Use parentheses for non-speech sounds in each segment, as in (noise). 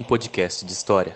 um podcast de história.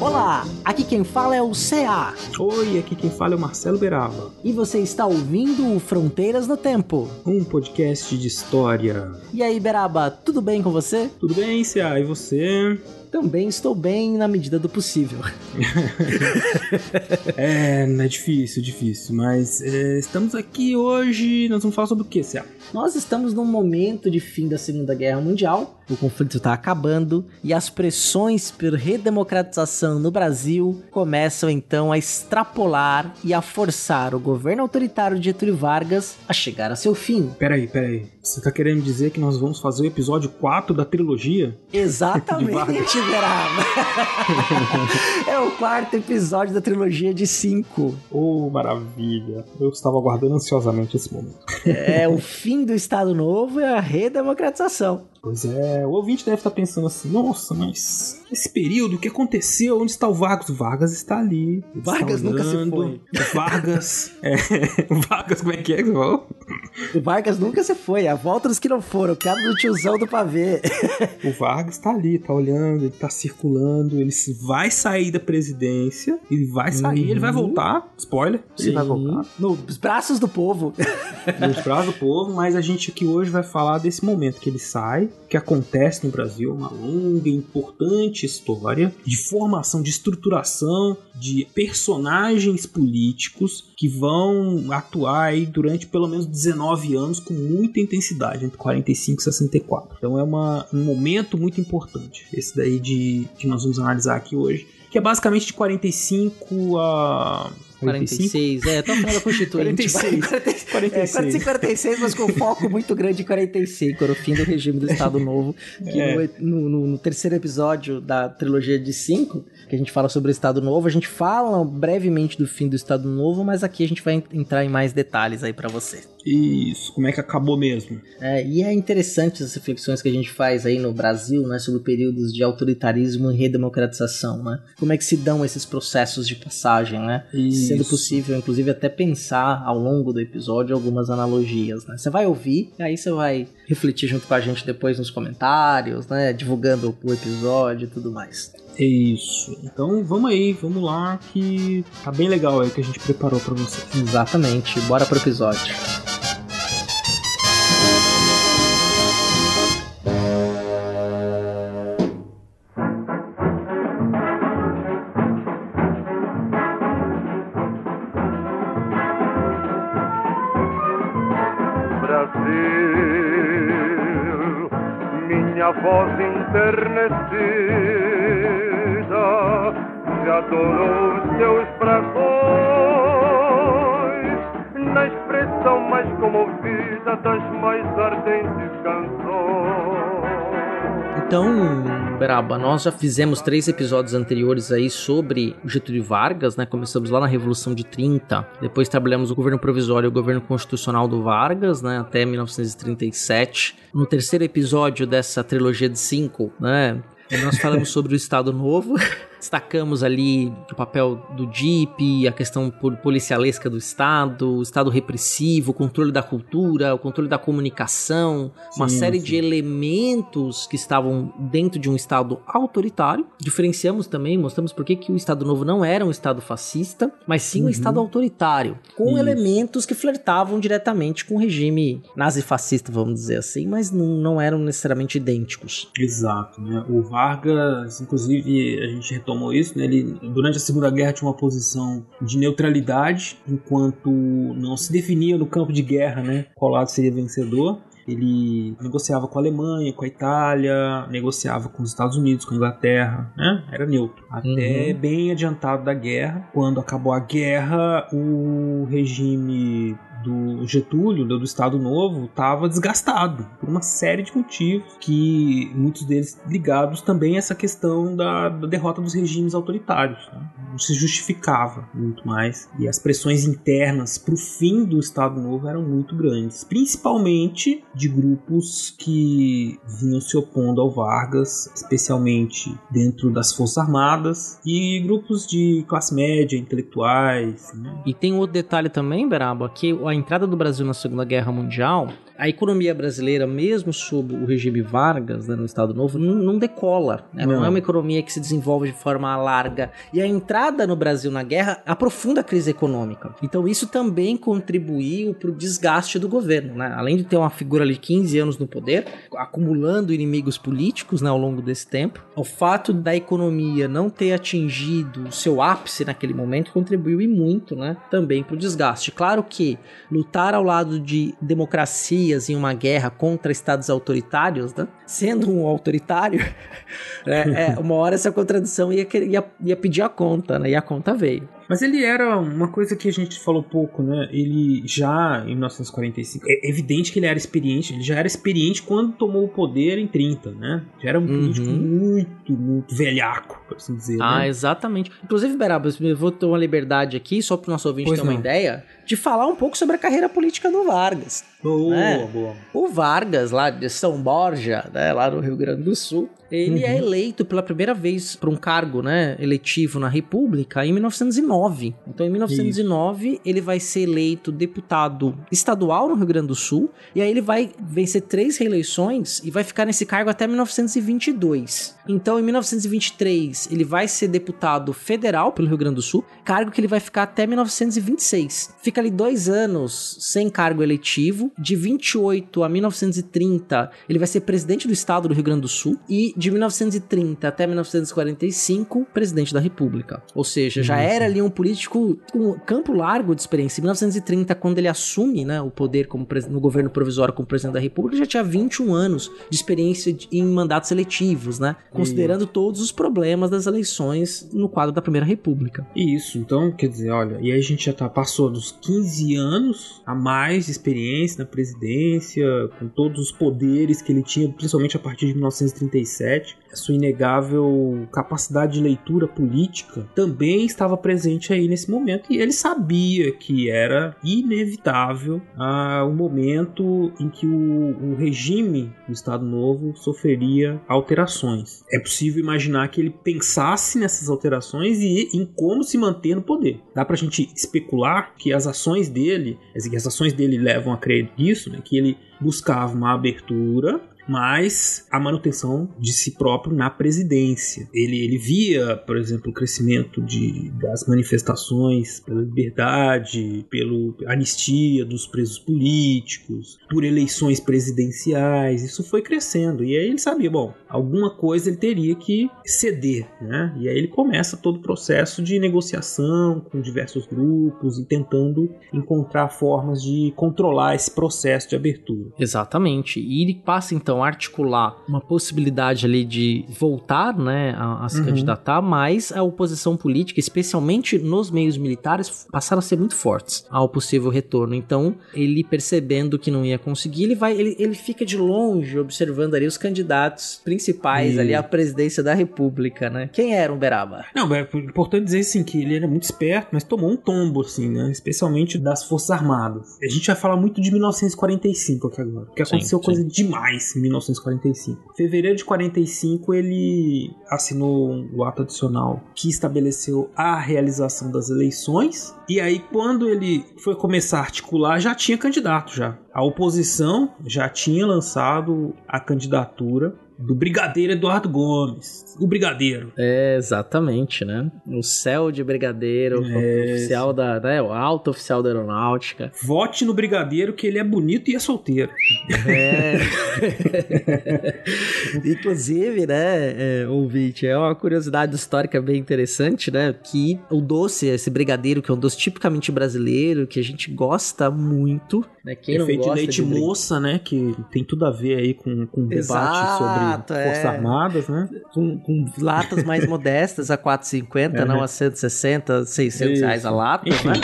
Olá, aqui quem fala é o CA. Oi, aqui quem fala é o Marcelo Beraba. E você está ouvindo o Fronteiras no Tempo. Um podcast de história. E aí, Beraba, tudo bem com você? Tudo bem, CA? E você? Também estou bem na medida do possível. (laughs) é, é difícil, difícil. Mas é, estamos aqui hoje. Nós vamos falar sobre o que, Céu? Nós estamos num momento de fim da Segunda Guerra Mundial. O conflito está acabando e as pressões por redemocratização no Brasil começam então a extrapolar e a forçar o governo autoritário de Getúlio Vargas a chegar a seu fim. Peraí, peraí. Você tá querendo dizer que nós vamos fazer o episódio 4 da trilogia? Exatamente, (laughs) (laughs) É o quarto episódio da trilogia de 5. Oh, maravilha. Eu estava aguardando ansiosamente esse momento. é o fim do Estado Novo e a redemocratização. Pois é, o ouvinte deve estar pensando assim: nossa, mas esse período, o que aconteceu? Onde está o Vargas? O Vargas está ali. Vargas está nunca se foi. Vargas. (laughs) é, Vargas, como é que é que você falou? O Vargas nunca se foi, a volta dos que não foram, piada do tiozão do pavê. o Vargas está ali, tá olhando, ele tá circulando, ele vai sair da presidência, ele vai sair, uhum. ele vai uhum. voltar, spoiler, Sim. ele vai voltar. Nos braços do povo. Nos braços do povo, mas a gente aqui hoje vai falar desse momento que ele sai, que acontece no Brasil, uma longa e importante história de formação, de estruturação de personagens políticos que vão atuar aí durante pelo menos 19 anos com muita intensidade, entre 45 e 64. Então é uma, um momento muito importante, esse daí de que nós vamos analisar aqui hoje, que é basicamente de 45 a 46, é, tô falando da Constituinte. 46. 46. 46. É, 45, 46, mas com foco muito grande em 45, era o fim do regime do Estado Novo, que é. no, no, no, terceiro episódio da trilogia de 5, que a gente fala sobre o Estado Novo, a gente fala brevemente do fim do Estado Novo, mas aqui a gente vai entrar em mais detalhes aí para você. Isso, como é que acabou mesmo. É, e é interessante as reflexões que a gente faz aí no Brasil, né, sobre períodos de autoritarismo e redemocratização, né? Como é que se dão esses processos de passagem, né? Isso. Sendo possível, inclusive, até pensar ao longo do episódio algumas analogias, né? Você vai ouvir, e aí você vai refletir junto com a gente depois nos comentários, né? Divulgando o episódio e tudo mais. É isso. Então vamos aí, vamos lá, que tá bem legal aí que a gente preparou para você. Exatamente. Bora pro episódio. minha voz enternecida já adorou seus na expressão mais comovida das mais ardentes canções. Então, Beraba, nós já fizemos três episódios anteriores aí sobre Getúlio Vargas, né? Começamos lá na Revolução de 30, depois trabalhamos o governo provisório e o governo constitucional do Vargas, né? Até 1937. No terceiro episódio dessa trilogia de cinco, né? Nós falamos sobre o Estado Novo. (laughs) Destacamos ali o papel do DIP, a questão policialesca do Estado, o Estado repressivo, o controle da cultura, o controle da comunicação, sim, uma série sim. de elementos que estavam dentro de um Estado autoritário. Diferenciamos também, mostramos por que o Estado Novo não era um Estado fascista, mas sim um uhum. Estado autoritário, com Isso. elementos que flertavam diretamente com o regime nazi-fascista, vamos dizer assim, mas não, não eram necessariamente idênticos. Exato, né? O Vargas, inclusive, a gente retomou tomou isso, né? Ele durante a Segunda Guerra tinha uma posição de neutralidade, enquanto não se definia no campo de guerra, né? Qual lado seria vencedor. Ele negociava com a Alemanha, com a Itália, negociava com os Estados Unidos, com a Inglaterra, né? Era neutro. Até Uhum. bem adiantado da guerra. Quando acabou a guerra, o regime do Getúlio, do do Estado Novo, estava desgastado por uma série de motivos que muitos deles ligados também a essa questão da, da derrota dos regimes autoritários. né? Não se justificava muito mais e as pressões internas para o fim do Estado Novo eram muito grandes, principalmente de grupos que vinham se opondo ao Vargas, especialmente dentro das Forças Armadas e grupos de classe média, intelectuais. né? E tem outro detalhe também, Beraba, que a entrada do Brasil na Segunda Guerra Mundial, a economia brasileira, mesmo sob o regime Vargas, né, no Estado Novo, não, não decola. né? Não. Não. é uma economia que se desenvolve de forma larga. E a entrada no Brasil na guerra aprofunda a crise econômica. Então isso também contribuiu para o desgaste do governo. Né? Além de ter uma figura ali 15 anos no poder, acumulando inimigos políticos né, ao longo desse tempo, o fato da economia não ter atingido o seu ápice naquele momento contribuiu e muito né, também para o desgaste. Claro que lutar ao lado de em uma guerra contra estados autoritários, né, sendo um autoritário, (laughs) é, é, uma hora essa contradição ia, ia, ia pedir a conta, né, e a conta veio. Mas ele era uma coisa que a gente falou pouco, né? Ele já em 1945, é evidente que ele era experiente, ele já era experiente quando tomou o poder em 30, né? Já era um Uhum. político muito, muito velhaco, por assim dizer. Ah, né? exatamente. Inclusive, Berabas, eu vou ter uma liberdade aqui, só para o nosso ouvinte Pois ter uma não. ideia, de falar um pouco sobre a carreira política do Vargas. Boa, É. boa. O Vargas, lá de São Borja, né, lá no Rio Grande do Sul, ele é eleito pela primeira vez para um cargo né, eletivo na República em 1909. Então, em 1909, ele vai ser eleito deputado estadual no Rio Grande do Sul, e aí ele vai vencer três reeleições e vai ficar nesse cargo até 1922. Então, em 1923, ele vai ser deputado federal pelo Rio Grande do Sul, cargo que ele vai ficar até 1926. Fica ali dois anos sem cargo eletivo. De 28 a 1930, ele vai ser presidente do estado do Rio Grande do Sul. E de 1930 até 1945, presidente da República. Ou seja, já era ali um político com campo largo de experiência. Em 1930, quando ele assume né, o poder como no governo provisório como presidente da República, já tinha 21 anos de experiência em mandatos eletivos, né? Considerando todos os problemas das eleições no quadro da Primeira República. Isso, então, quer dizer, olha, e aí a gente já tá, passou dos 15 anos a mais de experiência na presidência, com todos os poderes que ele tinha, principalmente a partir de 1937. A sua inegável capacidade de leitura política também estava presente aí nesse momento, e ele sabia que era inevitável ah, o momento em que o, o regime do Estado Novo sofreria alterações. É possível imaginar que ele pensasse nessas alterações e em como se manter no poder. Dá pra gente especular que as ações dele, as ações dele levam a crer nisso, né, que ele buscava uma abertura mas a manutenção de si próprio na presidência. Ele, ele via, por exemplo, o crescimento de, das manifestações pela liberdade, pela anistia dos presos políticos, por eleições presidenciais. Isso foi crescendo. E aí ele sabia, bom, alguma coisa ele teria que ceder, né? E aí ele começa todo o processo de negociação com diversos grupos e tentando encontrar formas de controlar esse processo de abertura. Exatamente. E ele passa então a articular uma possibilidade ali de voltar, né, a, a se Uhum. candidatar, mas a oposição política, especialmente nos meios militares, passaram a ser muito fortes ao possível retorno. Então, ele percebendo que não ia conseguir, ele vai, ele, ele fica de longe observando ali os candidatos principais Sim. ali à presidência da República, né? Quem era Uberaba? Não, é importante dizer assim que ele era muito esperto, mas tomou um tombo, assim, né? Especialmente das Forças Armadas. A gente vai falar muito de 1945 aqui agora, porque Sim, aconteceu sim. coisa demais em 1945. Em fevereiro de 45, ele assinou o ato adicional que estabeleceu a realização das eleições. E aí, quando ele foi começar a articular, já tinha candidato já. A oposição já tinha lançado a candidatura do Brigadeiro Eduardo Gomes. O Brigadeiro. É, exatamente, né? O céu de Brigadeiro, É, oficial da, né, o alto oficial da aeronáutica. Vote no Brigadeiro que ele é bonito e é solteiro. É. (laughs) Inclusive, né, é, ouvinte, é uma curiosidade histórica bem interessante, né? Que o doce, esse brigadeiro, que é um doce tipicamente brasileiro, que a gente gosta muito, né? Quem é não feito de gosta leite bri- moça, né? Que tem tudo a ver aí com, com o debate Exato, sobre é. Forças Armadas, né? Com latas mais modestas a 4,50, É, não né? a 160, 600 Isso. reais a lata, Enfim. né?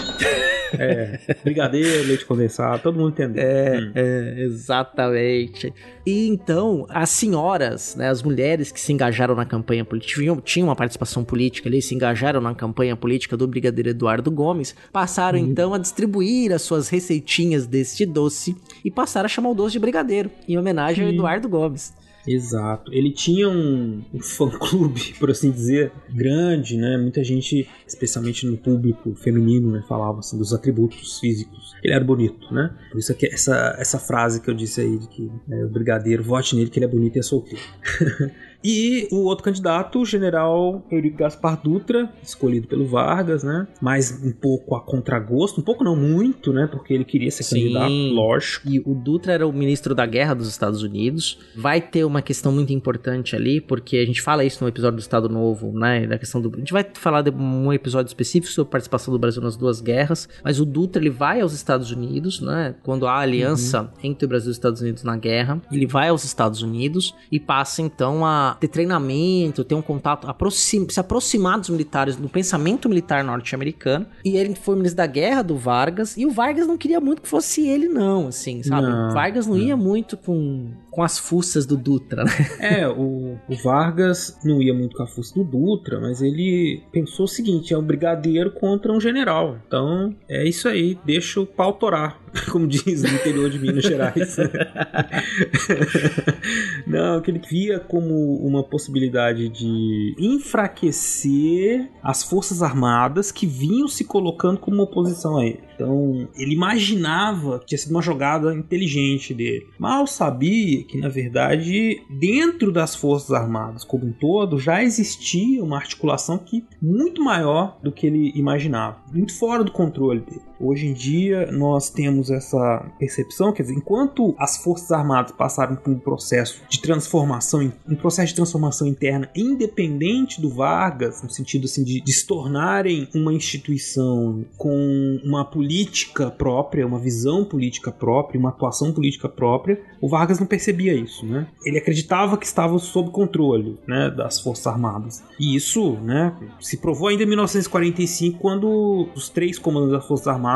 É, brigadeiro, leite condensado, todo mundo entendeu. É, Hum. é, exatamente. E então, as senhoras, né, as mulheres que se engajaram na campanha política, tinham, tinham uma participação política ali, se engajaram na campanha política do Brigadeiro Eduardo Gomes, passaram então a distribuir as suas receitinhas deste doce e passaram a chamar o doce de Brigadeiro, em homenagem ao Sim. Eduardo Gomes. Exato. Ele tinha um, um fã-clube, (laughs) por assim dizer, grande, né? Muita gente, especialmente no público feminino, né, falava assim, dos atributos físicos. Ele era bonito, né? Por isso que essa, essa frase que eu disse aí de que né, o brigadeiro, vote nele que ele é bonito e é solteiro. (laughs) E o outro candidato, o general Eurico Gaspar Dutra, escolhido pelo Vargas, né? Mas um pouco a contragosto, um pouco não muito, né? Porque ele queria ser Sim. candidato, lógico. E o Dutra era o ministro da guerra dos Estados Unidos. Vai ter uma questão muito importante ali, porque a gente fala isso no episódio do Estado Novo, né? Da questão do. A gente vai falar de um episódio específico sobre a participação do Brasil nas duas guerras. Mas o Dutra ele vai aos Estados Unidos, né? Quando há aliança entre o Brasil e os Estados Unidos na guerra, ele vai aos Estados Unidos e passa então a ter treinamento, ter um contato, aproxim- se aproximar dos militares, do pensamento militar norte-americano. E ele foi ministro da guerra do Vargas, e o Vargas não queria muito que fosse ele, não, assim, sabe? Não, o Vargas não, ia muito com, com as fuças do Dutra, né? (laughs) É, o, o Vargas não ia muito com a força do Dutra, mas ele pensou o seguinte: é um brigadeiro contra um general. Então é isso aí, deixa o pau torar, (laughs) como diz no interior de Minas Gerais. (laughs) não, que ele via como uma possibilidade de enfraquecer as forças armadas que vinham se colocando como oposição a ele. Então, ele imaginava que tinha sido uma jogada inteligente dele. Mal sabia que, na verdade, dentro das Forças Armadas como um todo, já existia uma articulação que muito maior do que ele imaginava. Muito fora do controle dele. Hoje em dia, nós temos essa percepção, quer dizer, enquanto as Forças Armadas passaram por um processo de transformação, um processo de transformação interna independente do Vargas, no sentido assim, de, de se tornarem uma instituição com uma política própria, uma visão política própria, uma atuação política própria, o Vargas não percebia isso, né? Ele acreditava que estava sob controle, né, das Forças Armadas. E isso, né, se provou ainda em 1945, quando os três comandantes das Forças Armadas,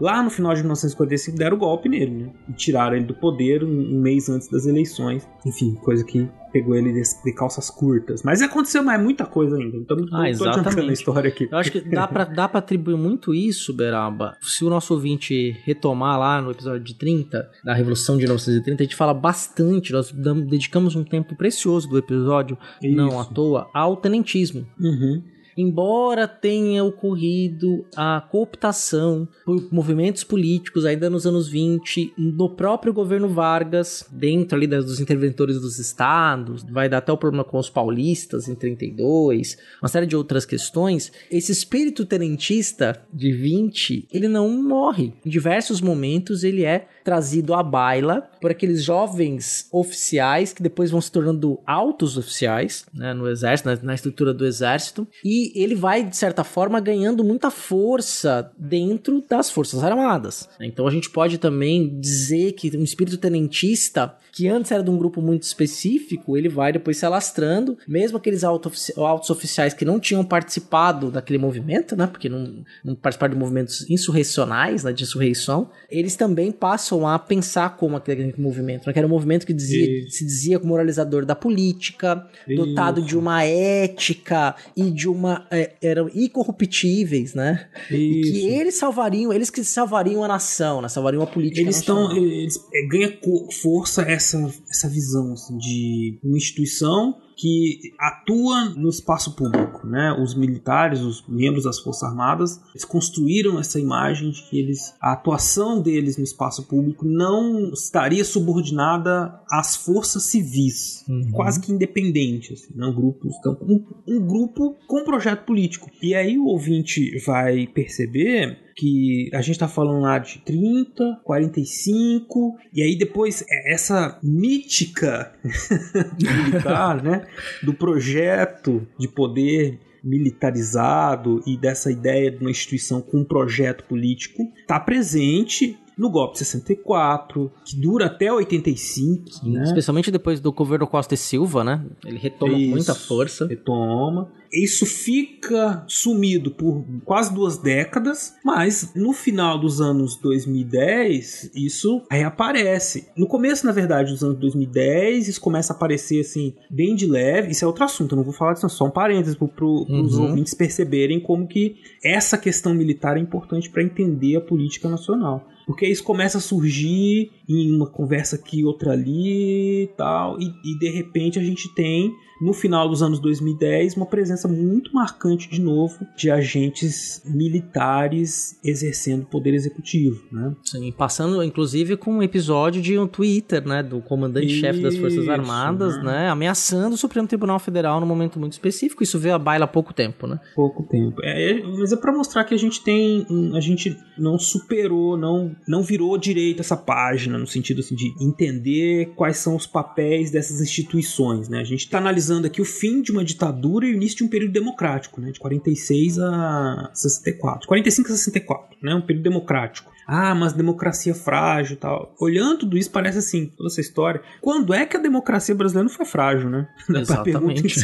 lá no final de 1945, deram o golpe nele, né? E tiraram ele do poder um, um mês antes das eleições. Enfim, coisa que pegou ele de, calças curtas. Mas aconteceu mais muita coisa ainda. Então não Ah, adiantando a exatamente. história aqui. Eu acho que dá pra, dá pra atribuir muito isso, Beraba. Se o nosso ouvinte retomar lá no episódio de 30, da Revolução de 1930, a gente fala bastante, nós dedicamos um tempo precioso do episódio, não Isso. à toa, ao tenentismo. Uhum. Embora tenha ocorrido a cooptação por movimentos políticos ainda nos anos 20, no próprio governo Vargas, dentro ali dos interventores dos estados, vai dar até o problema com os paulistas em 32, uma série de outras questões, esse espírito tenentista de 20, ele não morre. Em diversos momentos ele é trazido à baila por aqueles jovens oficiais que depois vão se tornando altos oficiais né, no exército, na, na estrutura do exército, e ele vai, de certa forma, ganhando muita força dentro das Forças Armadas. Então a gente pode também dizer que um espírito tenentista, que antes era de um grupo muito específico, ele vai depois se alastrando, mesmo aqueles altos oficiais que não tinham participado daquele movimento, né, porque não, não participaram de movimentos insurrecionais, né, de insurreição, eles também passam a pensar como aquele movimento, né, que era um movimento que dizia, Isso. se dizia como moralizador da política, dotado Isso. de uma ética e de uma. é, eram incorruptíveis, né? E que Isso. eles salvariam, eles que salvariam a nação, né? Salvariam a política. Eles estão. Eles, é, ganha força essa, essa visão assim, de uma instituição que atua no espaço público, né? Os militares, os membros das Forças Armadas, eles construíram essa imagem de que eles, a atuação deles no espaço público não estaria subordinada às forças civis, uhum. quase que independente, assim, né? um grupo, então, um, um grupo com projeto político. E aí o ouvinte vai perceber que a gente está falando lá de 30, 45, e aí depois é essa mítica (laughs) militar, né, do projeto de poder militarizado e dessa ideia de uma instituição com um projeto político está presente no golpe 64, que dura até 85, né? Especialmente depois do governo Costa e Silva, né? Ele retoma Isso, muita força. Retoma. Isso fica sumido por quase duas décadas, mas no final dos anos 2010, isso reaparece. No começo, na verdade, dos anos 2010, isso começa a aparecer assim, bem de leve. Isso é outro assunto, eu não vou falar disso, só um parênteses para pro, uhum. os ouvintes perceberem como que essa questão militar é importante para entender a política nacional. Porque isso começa a surgir em uma conversa aqui, outra ali e tal, e, e de repente a gente tem no final dos anos 2010, uma presença muito marcante de novo de agentes militares exercendo poder executivo, né? Sim, passando inclusive com um episódio de um Twitter, né, do comandante-chefe das Forças Armadas, né? né, ameaçando o Supremo Tribunal Federal num momento muito específico. Isso veio à baila há pouco tempo, né? Pouco tempo. É, é mas é para mostrar que a gente tem, a gente não superou, não, não virou direito essa página no sentido assim, de entender quais são os papéis dessas instituições, né? A gente está analisando analisando aqui o fim de uma ditadura e o início de um período democrático, né, de 46 a 64. 45 a 64, né, um período democrático ah, mas democracia frágil e tal. Olhando tudo isso, parece assim, toda essa história. Quando é que a democracia brasileira não foi frágil, né? (laughs) Exatamente.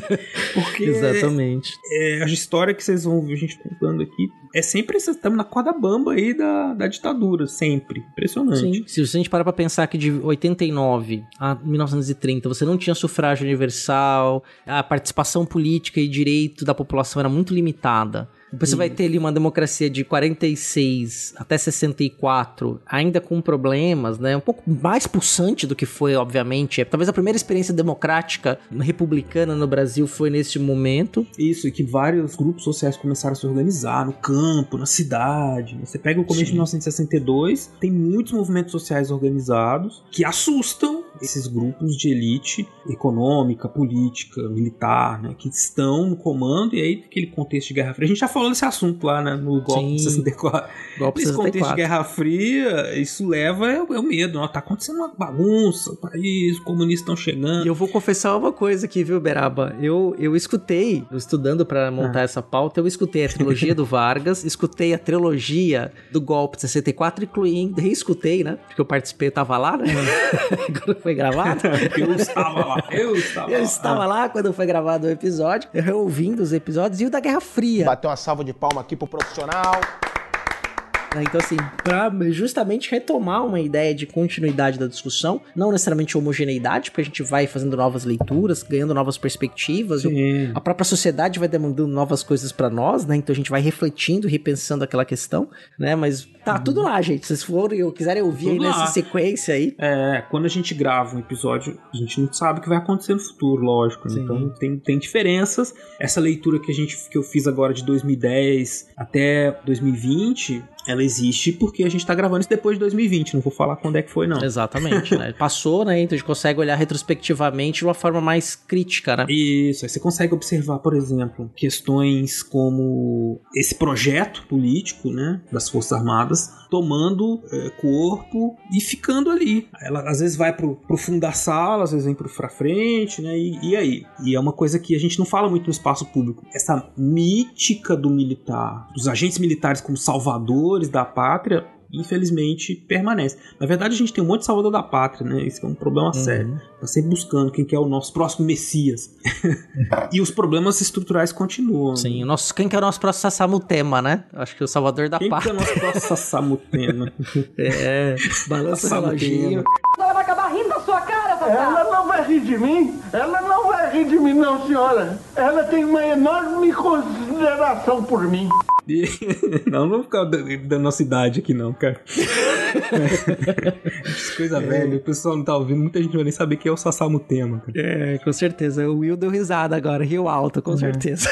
(laughs) Porque Exatamente. É, a história que vocês vão ver a gente contando aqui é sempre estamos na corda bamba aí da, da ditadura, sempre. Impressionante. Sim. Se a gente parar pra pensar que de 89 a 1930 você não tinha sufrágio universal, a participação política e direito da população era muito limitada. Você vai ter ali uma democracia de 46 até 64, ainda com problemas, né? Um pouco mais pulsante do que foi, obviamente. Talvez a primeira experiência democrática republicana no Brasil foi nesse momento. Isso, e que vários grupos sociais começaram a se organizar no campo, na cidade. Você pega o começo Sim. de 1962, tem muitos movimentos sociais organizados que assustam esses grupos de elite econômica, política, militar, né, que estão no comando, e aí aquele contexto de Guerra Fria. A gente já falou desse assunto lá né, no golpe Sim, 64. Golpe Nesse 64. contexto de Guerra Fria, isso leva é, é o medo. Ó, tá acontecendo uma bagunça, o país, os comunistas estão chegando. E eu vou confessar uma coisa aqui, viu, Beraba? Eu, eu escutei, estudando para montar ah. essa pauta, eu escutei a trilogia do (laughs) Vargas, escutei a trilogia do golpe 64, incluindo, reescutei, né? Porque eu participei, eu tava lá, né? (laughs) Quando foi gravado. (laughs) eu estava lá, eu estava eu lá. Eu estava lá quando foi gravado o episódio, eu ouvindo os episódios e o da Guerra Fria. Bateu uma salva de palma aqui pro profissional. Né? Então, assim, para justamente retomar uma ideia de continuidade da discussão, não necessariamente homogeneidade, porque a gente vai fazendo novas leituras, ganhando novas perspectivas, a própria sociedade vai demandando novas coisas para nós, né? Então a gente vai refletindo, repensando aquela questão, né? Mas tá tudo lá, gente. Se vocês forem ou quiserem ouvir tudo aí nessa lá. sequência aí. É, quando a gente grava um episódio, a gente não sabe o que vai acontecer no futuro, lógico. Né? Então tem, tem diferenças. Essa leitura que a gente que eu fiz agora de 2010 até 2020, ela existe porque a gente tá gravando isso depois de 2020, não vou falar quando é que foi, não. Exatamente, né? (laughs) Passou, né? Então a gente consegue olhar retrospectivamente de uma forma mais crítica, né? Isso, aí você consegue observar, por exemplo, questões como esse projeto político, né, das Forças Armadas, tomando é, corpo e ficando ali. Ela às vezes vai pro, pro fundo da sala, às vezes vem pro, pra frente, né? E, e aí? E é uma coisa que a gente não fala muito no espaço público. Essa mítica do militar, dos agentes militares como salvadores da pátria, infelizmente permanece. Na verdade, a gente tem um monte de salvador da pátria, né? Isso é um problema uhum. sério. Tá sempre buscando quem que é o nosso próximo Messias. (laughs) e os problemas estruturais continuam. Sim, o nosso, quem que é o nosso próximo Sassamutema, né? Acho que é o salvador da quem pátria. Quem que é o nosso próximo (laughs) Sassamutema? é, balança o reloginho. Ela vai acabar rindo da sua cara, Ela não vai rir de mim. Ela não vai rir de mim, não, senhora. Ela tem uma enorme consideração por mim. (laughs) Não, não vou ficar da nossa idade aqui, não, cara. (laughs) Coisa velha, o pessoal não tá ouvindo, muita gente vai nem saber quem é o Sasamu Tema. Cara. É, com certeza. O Will deu risada agora, riu alto, com uhum. certeza.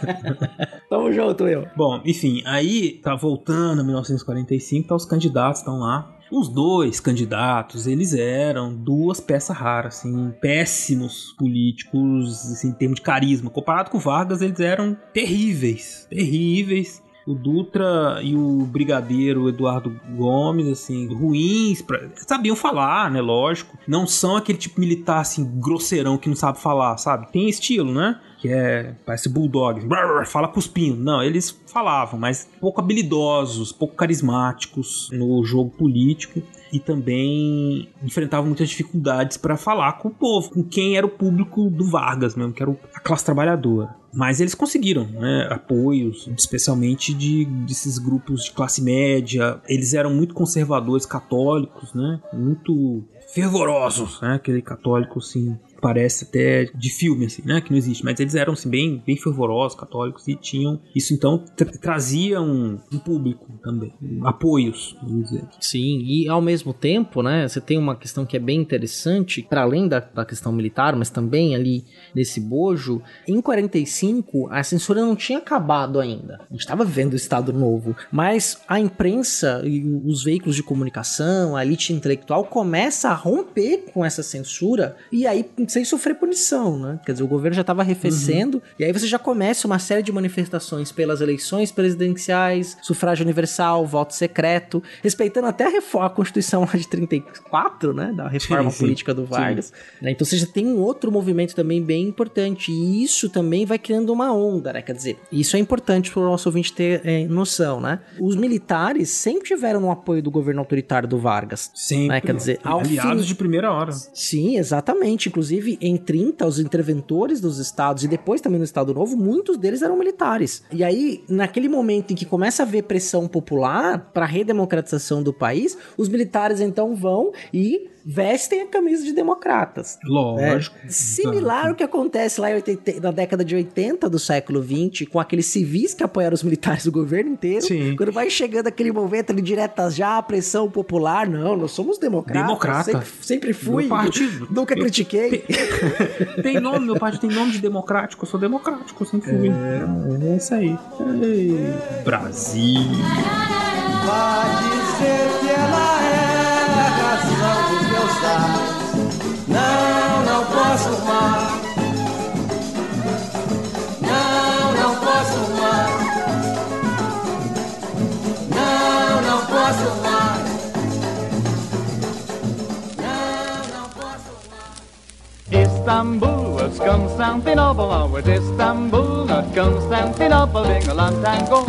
(laughs) Tamo junto, Will. Bom, enfim, aí tá voltando a 1945, tá os candidatos estão lá. Os dois candidatos, eles eram duas peças raras, assim, péssimos políticos, assim, em termos de carisma. Comparado com Vargas, eles eram terríveis, terríveis o Dutra e o brigadeiro Eduardo Gomes, assim, ruins, pra... sabiam falar, né? Lógico. Não são aquele tipo militar, assim, grosseirão que não sabe falar, sabe? Tem estilo, né? Que é, parece bulldog, brrr, fala cuspindo. Não, eles falavam, mas pouco habilidosos, pouco carismáticos no jogo político e também enfrentavam muitas dificuldades para falar com o povo, com quem era o público do Vargas mesmo, que era a classe trabalhadora. Mas eles conseguiram né, apoios, especialmente de desses grupos de classe média. Eles eram muito conservadores, católicos, né? Muito fervorosos, né? Aquele católico assim parece até de filme, assim, né? Que não existe. Mas eles eram, assim, bem, bem fervorosos, católicos, e tinham. Isso então tra trazia um, um, público também, um, apoios, vamos dizer. Sim, e ao mesmo tempo, né? Você tem uma questão que é bem interessante, para além da, da questão militar, mas também ali nesse bojo. Em 45, a censura não tinha acabado ainda. A gente estava vivendo o Estado Novo, mas a imprensa e os veículos de comunicação, a elite intelectual começa a romper com essa censura e aí sem sofrer punição, né? Quer dizer, o governo já estava arrefecendo, uhum. e aí você já começa uma série de manifestações pelas eleições presidenciais, sufrágio universal, voto secreto, respeitando até a, reforma, a Constituição de 34, né? Da reforma sim, política do Vargas. Né? Então você já tem um outro movimento também bem importante, e isso também vai criando uma onda, né? Quer dizer, isso é importante para o nosso ouvinte ter é, noção, né? Os militares sempre tiveram no apoio do governo autoritário do Vargas. Sempre. Né? Quer dizer, aliados fim... de primeira hora. Sim, exatamente. Inclusive, Em 30, os interventores dos estados e depois também no Estado Novo, muitos deles eram militares. E aí, naquele momento em que começa a haver pressão popular para a redemocratização do país, os militares então vão e vestem a camisa de democratas. Lógico. É, similar ao que acontece lá 80, na década de 80 do século 20, com aqueles civis que apoiaram os militares do governo inteiro. Sim. Quando vai chegando aquele momento ali diretas já, a pressão popular, não, nós somos democratas. Democrata. Sempre, sempre fui. Meu partido. Nunca critiquei. Tem, (laughs) tem, nome, meu partido tem nome de democrático, eu sou democrático, sempre fui. É, é isso aí. Ei, Brasil. Pode ser que ela é não, não posso mais. Não, não posso mais. Não, não posso mais. Não, não posso mais. Istanbul Constantinople, Istanbul, not Constantinople, being a long time ago.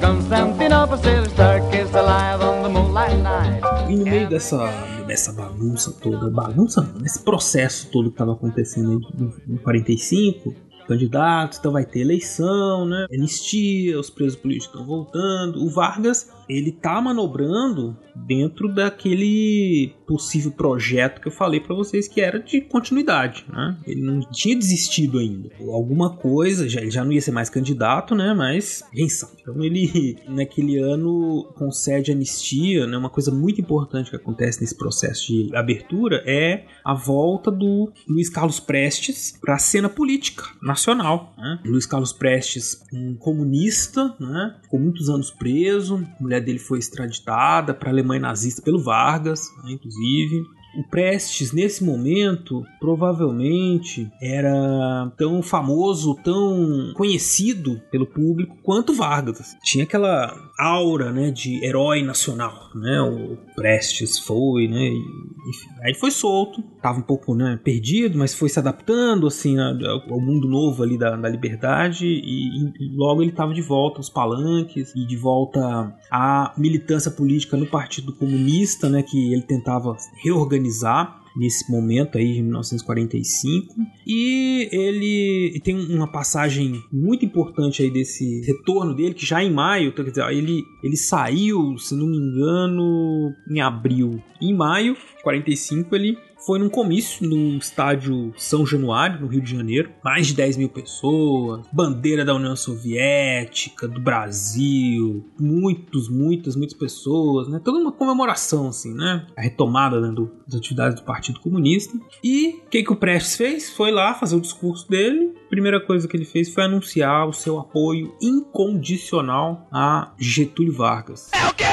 Constantinople still is alive on the moonlight night. E no meio dessa dessa bagunça toda, bagunça nesse processo todo que estava acontecendo em 45, candidatos, então vai ter eleição, né? Anistia, os presos políticos estão voltando. O Vargas, ele tá manobrando dentro daquele possível projeto que eu falei para vocês que era de continuidade, né? Ele não tinha desistido ainda. Alguma coisa, já, ele já não ia ser mais candidato, né? Mas quem sabe. Então ele (laughs) naquele ano concede anistia, né? Uma coisa muito importante que acontece nesse processo de abertura é a volta do Luiz Carlos Prestes para a cena política nacional. Né? Luiz Carlos Prestes, um comunista, né? Ficou muitos anos preso, mulher dele foi extraditada para Alemanha nazista pelo Vargas, né, inclusive. O Prestes, nesse momento, provavelmente era tão famoso, tão conhecido pelo público quanto Vargas. Tinha aquela aura né, de herói nacional. Né? O Prestes foi, né? Enfim, aí foi solto, tava um pouco né, perdido, mas foi se adaptando assim ao mundo novo ali da, da liberdade e, e logo ele estava de volta aos palanques e de volta à militância política no Partido Comunista, né? Que ele tentava reorganizar organizar nesse momento aí de 1945 e ele tem uma passagem muito importante aí desse retorno dele que já em maio, quer dizer, ele ele saiu, se não me engano, em abril. Em maio 45 ele foi num comício no estádio São Januário, no Rio de Janeiro. Mais de 10 mil pessoas, bandeira da União Soviética, do Brasil, muitos, muitas, muitas pessoas, né? Toda uma comemoração, assim, né? A retomada né, do, das atividades do Partido Comunista. E o que, que o Prestes fez? Foi lá fazer o discurso dele. Primeira coisa que ele fez foi anunciar o seu apoio incondicional a Getúlio Vargas. É o quê?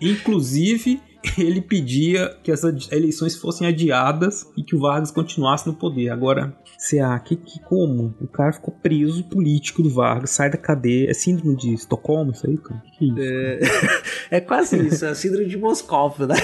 (laughs) Inclusive, ele pedia que as eleições fossem adiadas e que o Vargas continuasse no poder. Agora, CA, que, que como? O cara ficou preso político do Vargas, sai da cadeia. É síndrome de Estocolmo isso aí, cara? Que isso? É, (laughs) é quase isso, é síndrome de Moscou, né?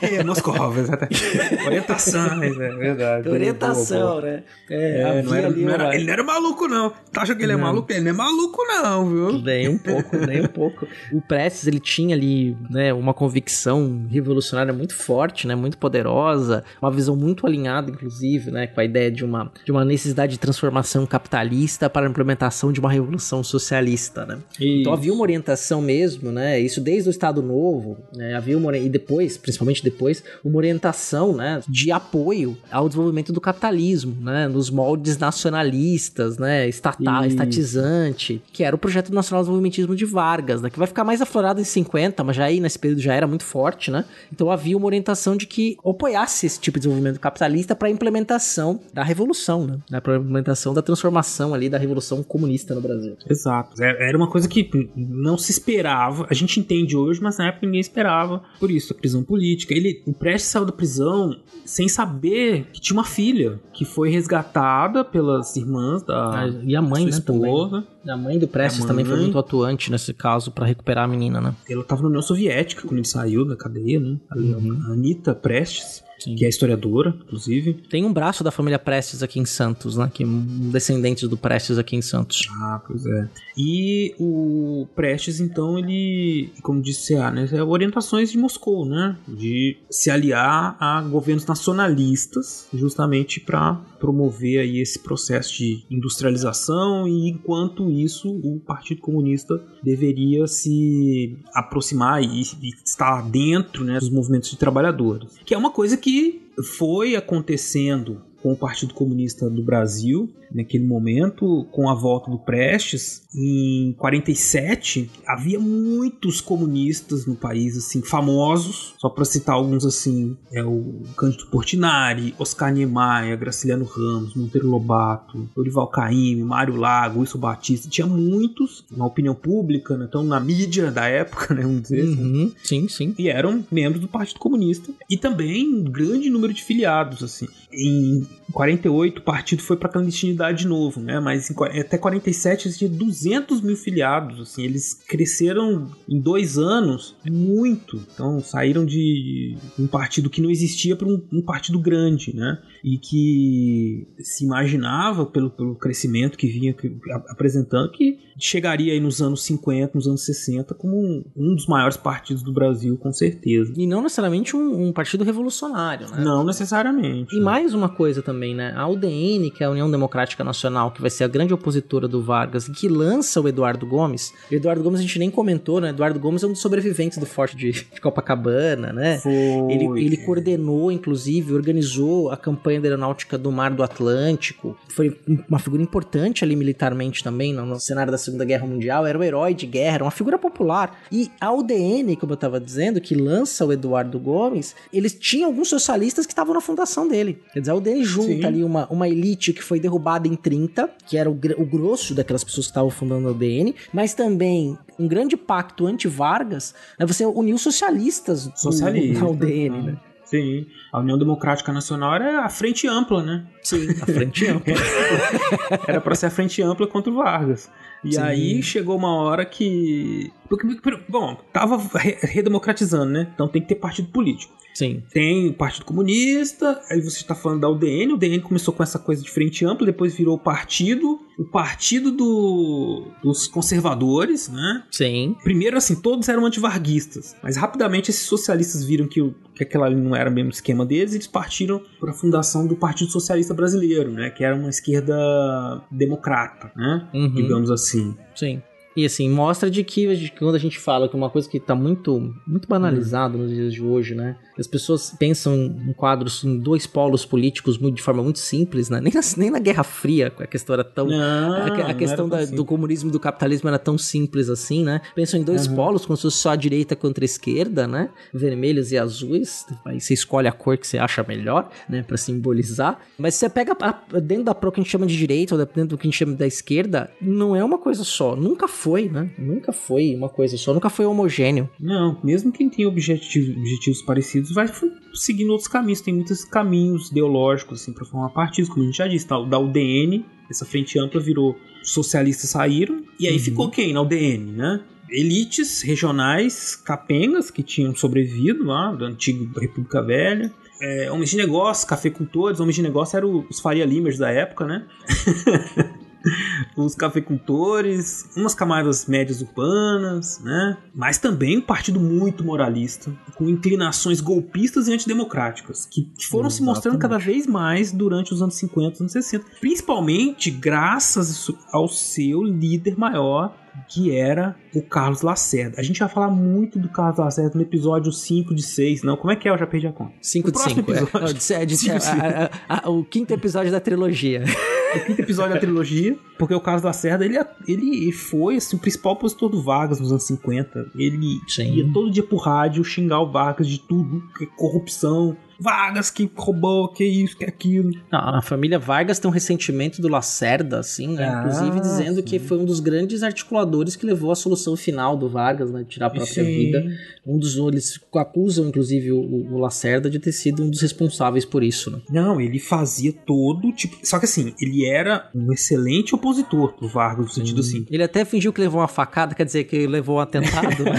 É, Moscou, exatamente. Orientação, é verdade. Orientação, boa, boa. né? É, é não era, não era, ele não era maluco, não. Tá achando que ele é maluco? Ele não é maluco, não, viu? Nem um pouco, nem um pouco. O Prestes, ele tinha ali, né, uma convicção revolucionária muito forte, né, muito poderosa, uma visão muito alinhada, inclusive, né, com a ideia de uma, de uma necessidade de transformação capitalista para a implementação de uma revolução socialista, né? Isso. Então havia uma orientação mesmo, né, isso desde o Estado Novo, né, havia uma, e depois, principalmente depois, uma orientação né, de apoio ao desenvolvimento do capitalismo, né, nos moldes nacionalistas, né, estatal, e... estatizante, que era o projeto nacional de desenvolvimentismo de Vargas, né, que vai ficar mais aflorado em 50, mas já aí nesse período já era muito forte, né? Então havia uma orientação de que apoiasse esse tipo de desenvolvimento capitalista para a implementação da revolução, né, para a implementação da transformação ali da revolução comunista no Brasil. Exato. É, era uma coisa que não se esperava. A gente entende hoje, mas na época ninguém esperava. Por isso, a prisão política. Ele, o Prestes saiu da prisão sem saber que tinha uma filha que foi resgatada pelas irmãs da ah, e a mãe, né, esposa. Também. A mãe do Prestes mãe, também foi muito atuante nesse caso para recuperar a menina, né? Ela estava na União Soviética quando ele saiu da cadeia, né? Uhum. A Anitta Prestes. Sim. que é historiadora, inclusive. Tem um braço da família Prestes aqui em Santos, né? Que descendentes do Prestes aqui em Santos. Ah, pois é. E o Prestes, então, ele, como disse a, né, é orientações de Moscou, né? De se aliar a governos nacionalistas, justamente para promover aí esse processo de industrialização e enquanto isso o Partido Comunista deveria se aproximar e, e estar dentro né, dos movimentos de trabalhadores, que é uma coisa que foi acontecendo com o Partido Comunista do Brasil naquele momento, com a volta do Prestes, em 47, havia muitos comunistas no país, assim, famosos, só para citar alguns, assim, é o Cândido Portinari, Oscar Niemeyer, Graciliano Ramos, Monteiro Lobato, Dorival Caymmi, Mário Lago, Wilson Batista, tinha muitos na opinião pública, né, então na mídia da época, (laughs) né, vamos dizer assim. uhum, Sim, sim. E eram membros do Partido Comunista. E também um grande número de filiados, assim. Em 48 o partido foi para clandestinidade de novo, né? Mas em, até 47 existia 200 mil filiados, assim, eles cresceram em dois anos muito. Então saíram de um partido que não existia para um, um, partido grande, né? E que se imaginava pelo, pelo crescimento que vinha apresentando que chegaria aí nos anos 50, nos anos 60 como um, um dos maiores partidos do Brasil, com certeza. E não necessariamente um, um partido revolucionário, né? Não necessariamente. E mais uma coisa também, né? A UDN, que é a União Democrática Nacional, que vai ser a grande opositora do Vargas, e que lança o Eduardo Gomes. O Eduardo Gomes a gente nem comentou, né? Eduardo Gomes é um dos sobreviventes do Forte de, de Copacabana, né? Foi. Ele, ele coordenou, inclusive, organizou a campanha da aeronáutica do Mar do Atlântico. Foi uma figura importante ali militarmente também, no, cenário da Segunda Guerra Mundial. Era um herói de guerra, era uma figura popular. E a UDN, como eu estava dizendo, que lança o Eduardo Gomes, eles tinham alguns socialistas que estavam na fundação dele. Quer dizer, a UDN junta Sim. ali uma, uma elite que foi derrubada em 30, que era o, o grosso daquelas pessoas que estavam fundando a UDN, mas também um grande pacto anti-Vargas, né, você uniu socialistas Socialista, na UDN, né? Sim, a União Democrática Nacional era a frente ampla, né? Sim, a frente ampla. (laughs) era para ser a frente ampla contra o Vargas. E Sim. aí chegou uma hora que. Bom, tava redemocratizando, né? Então tem que ter partido político. Sim. Tem o Partido Comunista, aí você está falando da UDN, o UDN começou com essa coisa de frente ampla, depois virou o partido, o partido do, dos conservadores, né? Sim. Primeiro, assim, todos eram antivarguistas, mas rapidamente esses socialistas viram que, que aquela não era mesmo esquema deles e eles partiram para a fundação do Partido Socialista Brasileiro, né? Que era uma esquerda democrata, né? Uhum. Digamos assim. Sim. E assim, mostra de que de que quando a gente fala que uma coisa que tá muito, muito banalizado nos dias de hoje, né? As pessoas pensam em quadros em dois polos políticos muito, de forma muito simples, né? (laughs) Nem na, nem na Guerra Fria a questão era tão. Não, a, a questão da- do comunismo e do capitalismo era tão simples assim, né? Pensam em dois Uhum. polos, como se fosse só a direita contra a esquerda, né? Vermelhos e azuis. Aí você escolhe a cor que você acha melhor, né? Pra simbolizar. Mas você pega a- dentro da pro que a gente chama de direita, ou dentro do que a gente chama da esquerda, não é uma coisa só. Nunca foi, né? Nunca foi uma coisa só. Nunca foi homogêneo. Não, mesmo quem tem objetivos, objetivos parecidos vai f- seguindo outros caminhos. Tem muitos caminhos ideológicos assim, para formar partidos, como a gente já disse. Tá, da UDN, essa frente ampla virou. Socialistas saíram, e aí ficou quem na UDN, né? Elites regionais capengas que tinham sobrevivido lá da antiga República Velha. É, homens de negócio, cafeicultores, homens de negócio eram os Faria Limers da época, né? (laughs) (laughs) os cafeicultores, umas camadas médias urbanas, né? Mas também um partido muito moralista, com inclinações golpistas e antidemocráticas, que, foram se mostrando cada vez mais durante os anos 50 e anos 60, principalmente graças ao seu líder maior, que era o Carlos Lacerda. A gente vai falar muito do Carlos Lacerda no episódio 5 de 6, não? Como é que é? Eu já perdi a conta. 5 No de próximo 5. É. Não, de- é de- Cinco de é, a- a- a- o quinto episódio da trilogia. (laughs) o quinto episódio da trilogia, porque o Carlos Lacerda, ele, ele foi assim, o principal opositor do Vargas nos anos 50. Ele ia todo dia pro rádio xingar o Vargas de tudo, que é corrupção. Vargas que roubou, que isso, que aquilo. Não, a família Vargas tem um ressentimento do Lacerda, assim, né? Ah, Inclusive dizendo que foi um dos grandes articuladores que levou à solução final do Vargas, né? Tirar a própria Sim. vida. Um dos. Eles acusam, inclusive, o, o Lacerda de ter sido um dos responsáveis por isso, né? Não, ele fazia todo tipo. Só que assim, ele era um excelente opositor do Vargas, no sentido assim. Ele até fingiu que levou uma facada, quer dizer, que levou um atentado, né?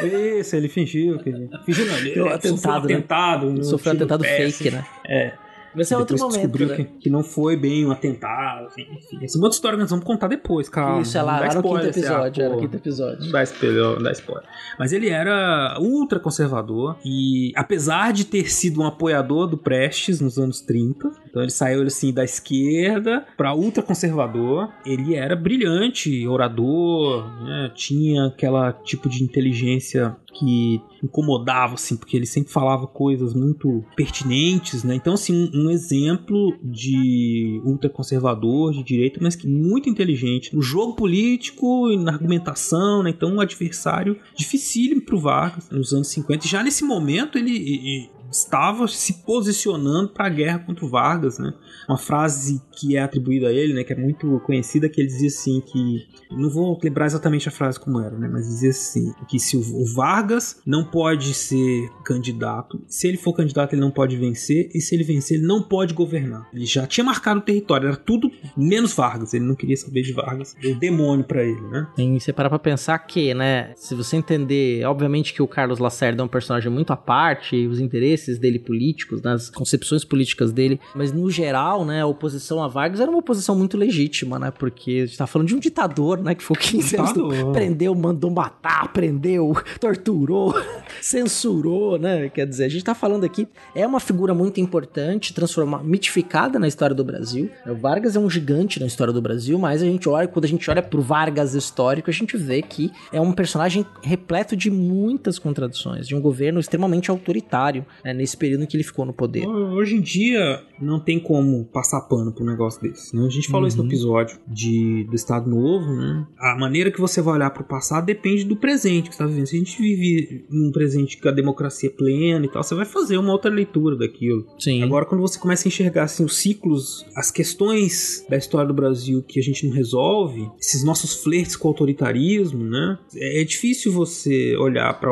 (laughs) Isso, ele fingiu. Que... Fingiu não, ele um ele atentado, sofreu né? atentado. no Sofreu tiro atentado fake, assim. né? É. Mas é outro momento, descobriu né? que, que não foi bem um atentado, assim, enfim. Essa é uma outra história que nós vamos contar depois, calma. Isso, é lá, lá no quinto assim, ah, episódio, era pô. quinto episódio. Dá spoiler, dá spoiler. Mas ele era ultra conservador e apesar de ter sido um apoiador do Prestes nos anos 30, então ele saiu assim da esquerda para ultra conservador, ele era brilhante, orador, né? tinha aquela tipo de inteligência que incomodava assim, porque ele sempre falava coisas muito pertinentes, né? Então assim, um, um exemplo de ultraconservador, de direita, mas que muito inteligente no jogo político e na argumentação, né? Então um adversário dificílimo pro Vargas nos anos 50. Já nesse momento ele, ele estava se posicionando para a guerra contra o Vargas, né? Uma frase que é atribuída a ele, né, que é muito conhecida, que ele dizia assim que não vou lembrar exatamente a frase como era, né, mas dizia assim que se o, Vargas não pode ser candidato, se ele for candidato ele não pode vencer e se ele vencer ele não pode governar. Ele já tinha marcado o território, era tudo menos Vargas. Ele não queria saber de Vargas. Deu demônio para ele, né? Tem que parar pra pensar que, né, se você entender, obviamente que o Carlos Lacerda é um personagem muito à parte, os interesses dele políticos, né, as concepções políticas dele, mas no geral, né, a oposição a Vargas era uma oposição muito legítima, né, porque a gente tá falando de um ditador, né, que foi 15 anos, do- prendeu, mandou matar, prendeu, torturou, (laughs) censurou, né, quer dizer, a gente tá falando aqui, é uma figura muito importante, transformada, mitificada na história do Brasil, o Vargas é um gigante na história do Brasil, mas a gente olha, quando a gente olha pro Vargas histórico, a gente vê que é um personagem repleto de muitas contradições, de um governo extremamente autoritário, né, nesse período em que ele ficou no poder. Hoje em dia não tem como passar pano um negócio desse. Né? A gente falou isso no Uhum. episódio de, do Estado Novo, né? A maneira que você vai olhar pro passado depende do presente que você tá vivendo. Se a gente vive num presente com a democracia é plena e tal, você vai fazer uma outra leitura daquilo. Sim. Agora, quando você começa a enxergar assim, os ciclos, as questões da história do Brasil que a gente não resolve, esses nossos flertes com o autoritarismo, né? É difícil você olhar para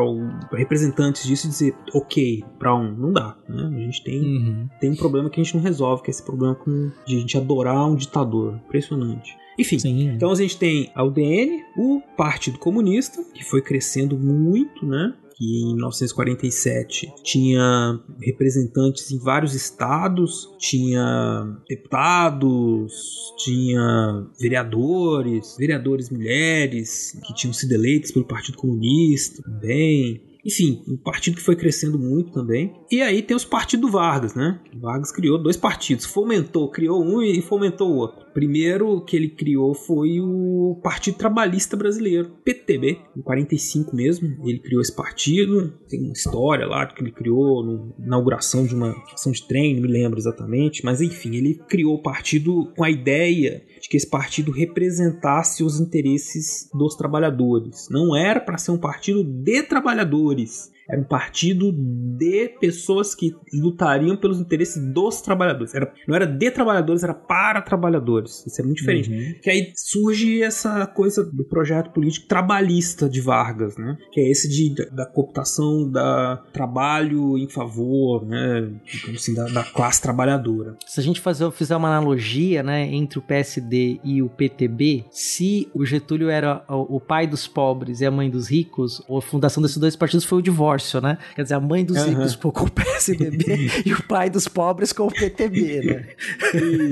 representantes disso e dizer, ok, para um, não dá, né? A gente tem, Uhum. tem um problema que a gente não resolve, que é esse problema com, de a gente adorar um ditador. Impressionante. Enfim, Sim. então a gente tem a UDN, o Partido Comunista, que foi crescendo muito, né? Que em 1947 tinha representantes em vários estados, tinha deputados, tinha vereadores, vereadores mulheres que tinham sido eleitos pelo Partido Comunista também. Enfim, um partido que foi crescendo muito também. E aí tem os partidos Vargas, né? Vargas criou dois partidos, fomentou, criou um e fomentou o outro. Primeiro que ele criou foi o Partido Trabalhista Brasileiro, PTB, em 45 mesmo. Ele criou esse partido, tem uma história lá que ele criou na inauguração de uma ação de trem, não me lembro exatamente, mas enfim, ele criou o partido com a ideia de que esse partido representasse os interesses dos trabalhadores. Não era para ser um partido de trabalhadores, atores era um partido de pessoas que lutariam pelos interesses dos trabalhadores. Era, não era de trabalhadores, era para trabalhadores. Isso é muito diferente. Uhum. Que aí surge essa coisa do projeto político trabalhista de Vargas, né? Que é esse de, da, da cooptação da trabalho em favor, né? Assim, da, da, classe trabalhadora. Se a gente fazer, fizer uma analogia, né, entre o PSD e o PTB, se o Getúlio era o, o pai dos pobres e a mãe dos ricos, a fundação desses dois partidos foi o divórcio consórcio, né? Quer dizer, a mãe dos uhum. ricos com o PSDB (laughs) e o pai dos pobres com o PTB, né?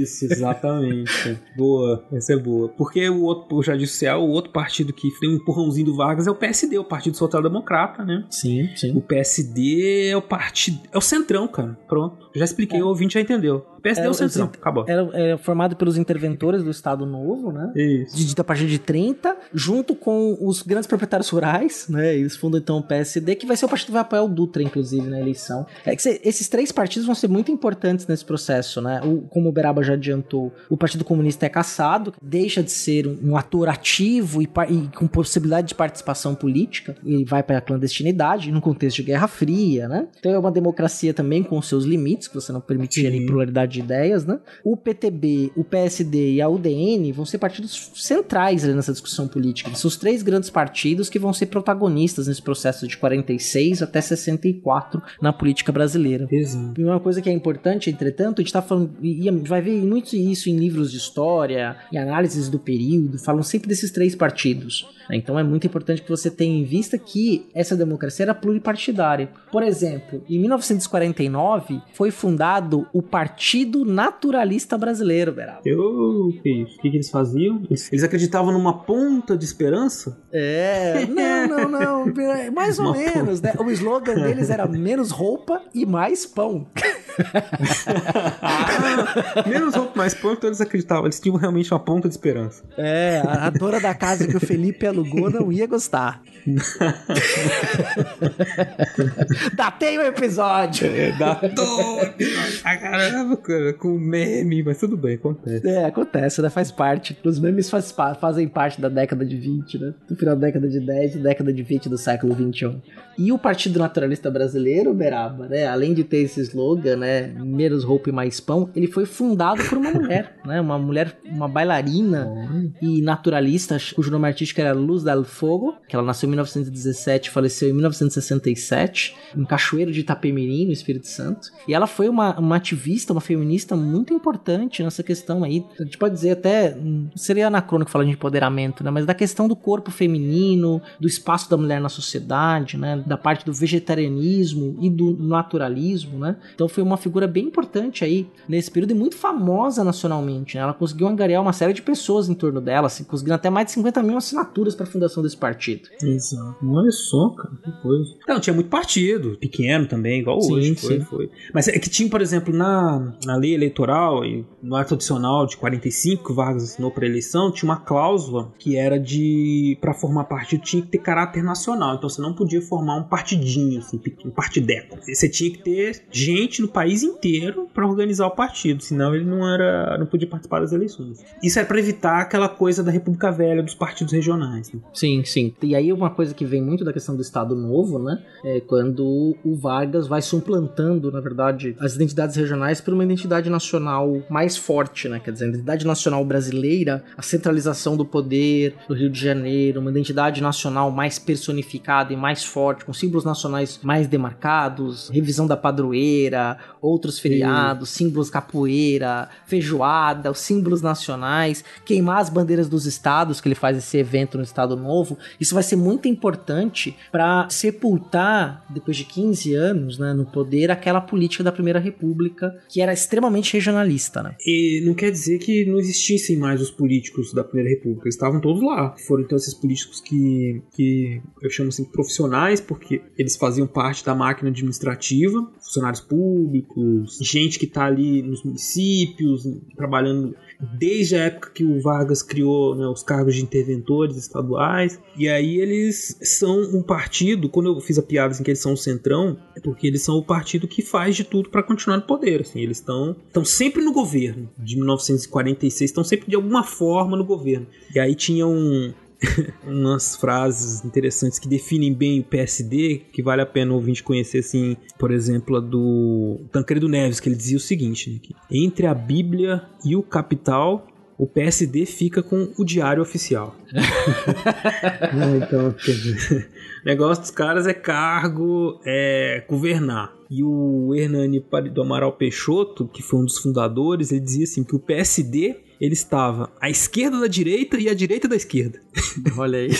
Isso, exatamente. boa, essa é boa. Porque o outro, já disse, o outro partido que tem um empurrãozinho do Vargas é o PSD, o Partido Social Democrata, né? Sim, sim. O PSD é o partido, é o centrão, cara. Pronto. Já expliquei, é. o ouvinte já entendeu. PSD era, é o centrão, acabou. Era, era, formado pelos interventores do Estado Novo, né? Isso. De, a partir de 30, junto com os grandes proprietários rurais, né? Eles fundam então o PSD, que vai ser o partido que vai apoiar o Dutra, inclusive, na eleição. É que esses três partidos vão ser muito importantes nesse processo, né? O, como o Beraba já adiantou, o Partido Comunista é caçado, deixa de ser um, um ator ativo e, e, com possibilidade de participação política, e vai para a clandestinidade, num contexto de Guerra Fria, né? Então é uma democracia também com seus limites, que você não permite ali pluralidade de ideias, né? O PTB, o PSD e a UDN vão ser partidos centrais nessa discussão política. São os três grandes partidos que vão ser protagonistas nesse processo de 46 até 64 na política brasileira. Exato. E uma coisa que é importante, entretanto, a gente tá falando, e vai ver muito isso em livros de história, em análises do período, falam sempre desses três partidos. Né? Então é muito importante que você tenha em vista que essa democracia era pluripartidária. Por exemplo, em 1949 foi fundado o Partido Naturalista Brasileiro, Beraba. Eu. O que, que eles faziam? Eles acreditavam numa ponta de esperança? É, não, não, não. (laughs) Mais ou menos, né? O slogan deles era menos roupa e mais pão. (laughs) menos roupa, mais pão, então eles acreditavam. Eles tinham realmente uma ponta de esperança. É, a dona da casa que o Felipe alugou não ia gostar. (laughs) Datei o episódio. É, datou o episódio. Ah, caramba, cara, com meme, mas tudo bem, acontece. É, acontece, né? Faz parte. Os memes faz, fazem parte da década de 20, né? Do final da década de 10 e década de 20 do século 21. E o Partido Naturalista Brasileiro, Beraba, né? Além de ter esse slogan, né? Menos roupa e mais pão, ele foi fundado por uma mulher, né? Uma mulher, uma bailarina e naturalista, cujo nome artístico era Luz del Fogo, que ela nasceu em 1917 faleceu em 1967, em Cachoeiro de Itapemirim, no Espírito Santo. E ela foi uma, uma ativista, uma feminista muito importante nessa questão aí. A gente pode dizer até, seria anacrônico falar de empoderamento, né? Mas da questão do corpo feminino, do espaço da mulher na sociedade, né? Da parte do vegetarianismo e do naturalismo, né? Então foi uma figura bem importante aí nesse período e muito famosa nacionalmente, né? Ela conseguiu angariar uma série de pessoas em torno dela, assim, conseguindo até mais de 50 mil assinaturas para a fundação desse partido. Exato. Olha só, cara, que coisa. Não, tinha muito partido, pequeno também, igual sim, hoje. Foi, sim. foi. Mas é que tinha, por exemplo, na, na lei eleitoral e no ato adicional de 45 que Vargas assinou para eleição, tinha uma cláusula que era de para formar partido tinha que ter caráter nacional. Então você não podia formar um partidinho, assim, um partideco. Você tinha que ter gente no país inteiro para organizar o partido, senão ele não era, não podia participar das eleições. Isso é para evitar aquela coisa da República Velha dos partidos regionais. Né? Sim, sim. E aí uma coisa que vem muito da questão do Estado Novo, né, é quando o Vargas vai suplantando, na verdade, as identidades regionais por uma identidade nacional mais forte, né? Quer dizer, a identidade nacional brasileira, a centralização do poder do Rio de Janeiro, uma identidade nacional mais personificada e mais forte, com símbolos nacionais mais demarcados, revisão da padroeira, outros feriados, símbolos capoeira, feijoada, os símbolos nacionais, queimar as bandeiras dos estados, que ele faz esse evento no Estado Novo. Isso vai ser muito importante para sepultar, depois de 15 anos, né, no poder, aquela política da Primeira República, que era extremamente regionalista. Né? E não quer dizer que não existissem mais os políticos da Primeira República, eles estavam todos lá. Foram então esses políticos que, que eu chamo assim profissionais, porque eles faziam parte da máquina administrativa, funcionários públicos, gente que está ali nos municípios, trabalhando desde a época que o Vargas criou né, os cargos de interventores estaduais. E aí eles são um partido, quando eu fiz a piada assim, que eles são o centrão, é porque eles são o partido que faz de tudo para continuar no poder. Assim, eles estão sempre no governo. De 1946, estão sempre de alguma forma no governo. E aí tinha um, (laughs) umas frases interessantes que definem bem o PSD, que vale a pena o ouvinte conhecer, assim, por exemplo, a do Tancredo Neves, que ele dizia o seguinte, né, entre a Bíblia e o Capital, o PSD fica com o diário oficial. (laughs) então, (laughs) o negócio dos caras é cargo, é governar. E o Hernani do Amaral Peixoto, que foi um dos fundadores, ele dizia assim que o PSD ele estava à esquerda da direita e à direita da esquerda. (laughs) Olha aí.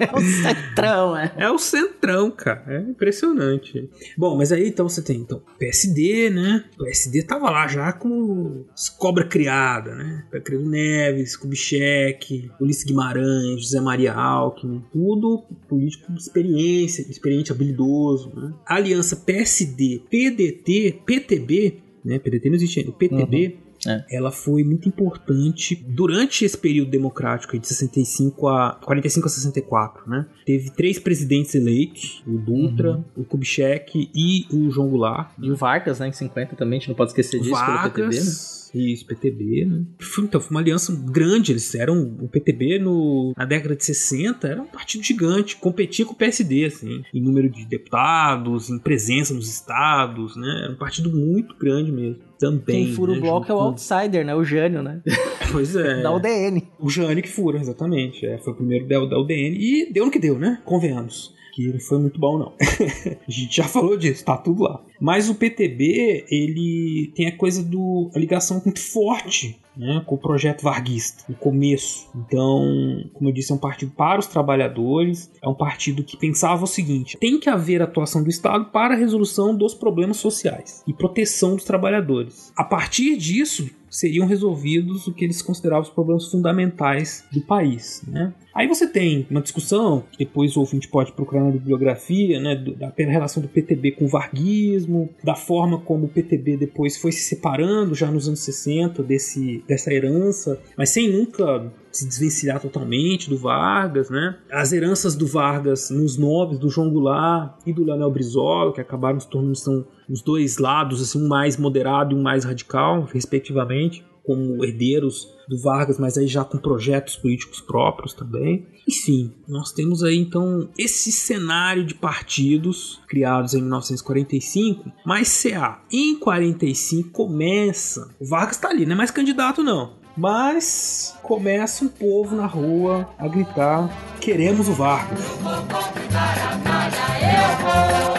é o centrão, é. É o centrão, cara. É impressionante. Bom, mas aí então você tem então PSD, né? O PSD tava lá já com cobra criada, né? Tancredo Neves, Kubitschek, Ulisses Guimarães, José Maria Alckmin, tudo político de experiência, experiente, habilidoso, né? A aliança PSD, PDT, PTB, né? PDT não existe ainda, PTB uhum é. ela foi muito importante durante esse período democrático de 65 a 45 a 64, né? Teve três presidentes eleitos, o Dutra, uhum. o Kubitschek e o João Goulart. E o Vargas, né, em 50 também, a gente não pode esquecer disso Vargas, pelo PTB, né? Isso, PTB, né? Então, foi uma aliança grande. Eles eram. O PTB no, na década de 60 era um partido gigante, competia com o PSD, assim, em número de deputados, em presença nos estados, né? Era um partido muito grande mesmo. Também. Quem fura né, o bloco é o outsider, né? O Jânio, né? (laughs) Pois é. da UDN. O Jânio que fura, exatamente. É, foi o primeiro da, da UDN. E deu no que deu, né? Convenhamos que não foi muito bom, não. (laughs) a gente já falou disso, tá tudo lá. Mas o PTB, ele tem a coisa do. a ligação muito forte né, com o projeto varguista no começo. Então, como eu disse, é um partido para os trabalhadores, é um partido que pensava o seguinte: tem que haver atuação do Estado para a resolução dos problemas sociais e proteção dos trabalhadores. A partir disso, seriam resolvidos o que eles consideravam os problemas fundamentais do país. Né? Aí você tem uma discussão, que depois o ouvinte pode procurar na bibliografia, né, da relação do PTB com o varguismo, da forma como o PTB depois foi se separando já nos anos 60 desse, dessa herança, mas sem nunca se desvencilhar totalmente do Vargas, né? As heranças do Vargas nos nobres, do João Goulart e do Leonel Brizola, que acabaram se tornando são os dois lados, assim, um mais moderado e um mais radical, respectivamente como herdeiros do Vargas, mas aí já com projetos políticos próprios também. Enfim, nós temos aí então esse cenário de partidos criados em 1945, mas CA em 45 começa. O Vargas está ali, não é mais candidato não. Mas começa um povo na rua a gritar: queremos o Vargas. Eu vou a Nádia, eu vou,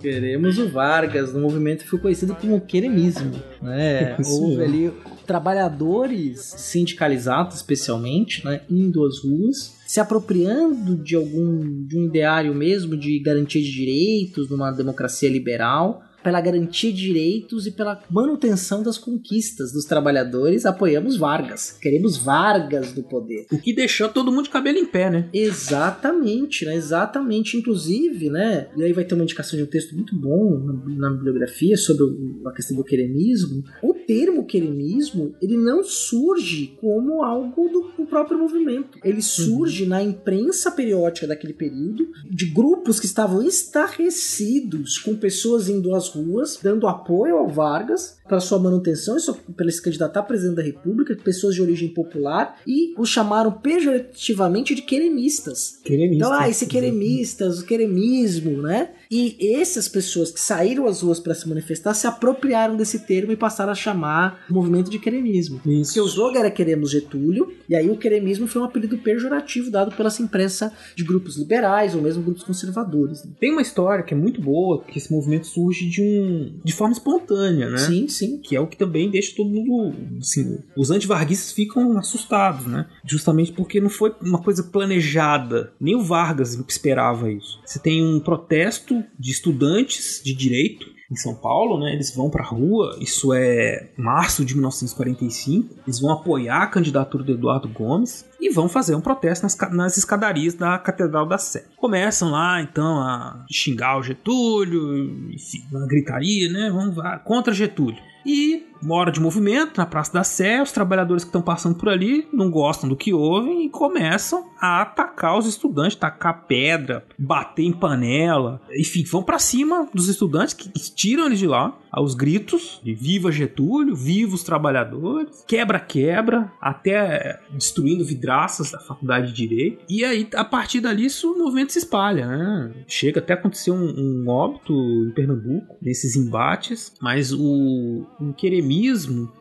Queremos o Vargas, no movimento que foi conhecido como queremismo. Né? Houve ali trabalhadores sindicalizados, especialmente, né, indo às ruas, se apropriando de algum de um ideário mesmo de garantia de direitos numa democracia liberal pela garantia de direitos e pela manutenção das conquistas dos trabalhadores, apoiamos Vargas. Queremos Vargas do poder. O que deixou todo mundo de cabelo em pé, né? Exatamente, né? Exatamente. Inclusive, né? E aí vai ter uma indicação de um texto muito bom na, na bibliografia sobre a questão do queremismo. O termo queremismo, ele não surge como algo do, do próprio movimento. Ele surge na imprensa periódica daquele período, de grupos que estavam estarrecidos com pessoas indo às ruas, dando apoio ao Vargas para sua manutenção, isso para ele se candidatar a presidente da República, pessoas de origem popular, e o chamaram pejorativamente de queremistas. Queremistas. Então, ah, esse queremistas, o queremismo, né? E essas pessoas que saíram às ruas para se manifestar se apropriaram desse termo e passaram a chamar o movimento de queremismo. Isso. Porque o slogan era Queremos Getúlio, e aí o queremismo foi um apelido pejorativo dado pela imprensa de grupos liberais ou mesmo grupos conservadores. né? Tem uma história que é muito boa, que esse movimento surge de um de forma espontânea, né? Sim, sim. Que é o que também deixa todo mundo, assim, os antivarguistas ficam assustados, né? Justamente porque não foi uma coisa planejada. Nem o Vargas esperava isso. Você tem um protesto de estudantes de direito em São Paulo, né? Eles vão pra rua, isso é março de 1945. Eles vão apoiar a candidatura do Eduardo Gomes e vão fazer um protesto nas, nas escadarias da Catedral da Sé. Começam lá, então, a xingar o Getúlio, enfim, uma gritaria, né? Vamos lá, contra Getúlio. E uma hora de movimento na Praça da Sé, os trabalhadores que estão passando por ali não gostam do que ouvem e começam a atacar os estudantes, tacar pedra, bater em panela, enfim, vão pra cima dos estudantes que tiram eles de lá aos gritos de viva Getúlio, viva os trabalhadores, quebra-quebra, até destruindo vidraças da Faculdade de Direito. E aí, a partir dali, isso, o movimento se espalha, né? Chega até acontecer um, um óbito em Pernambuco, nesses embates, mas o, o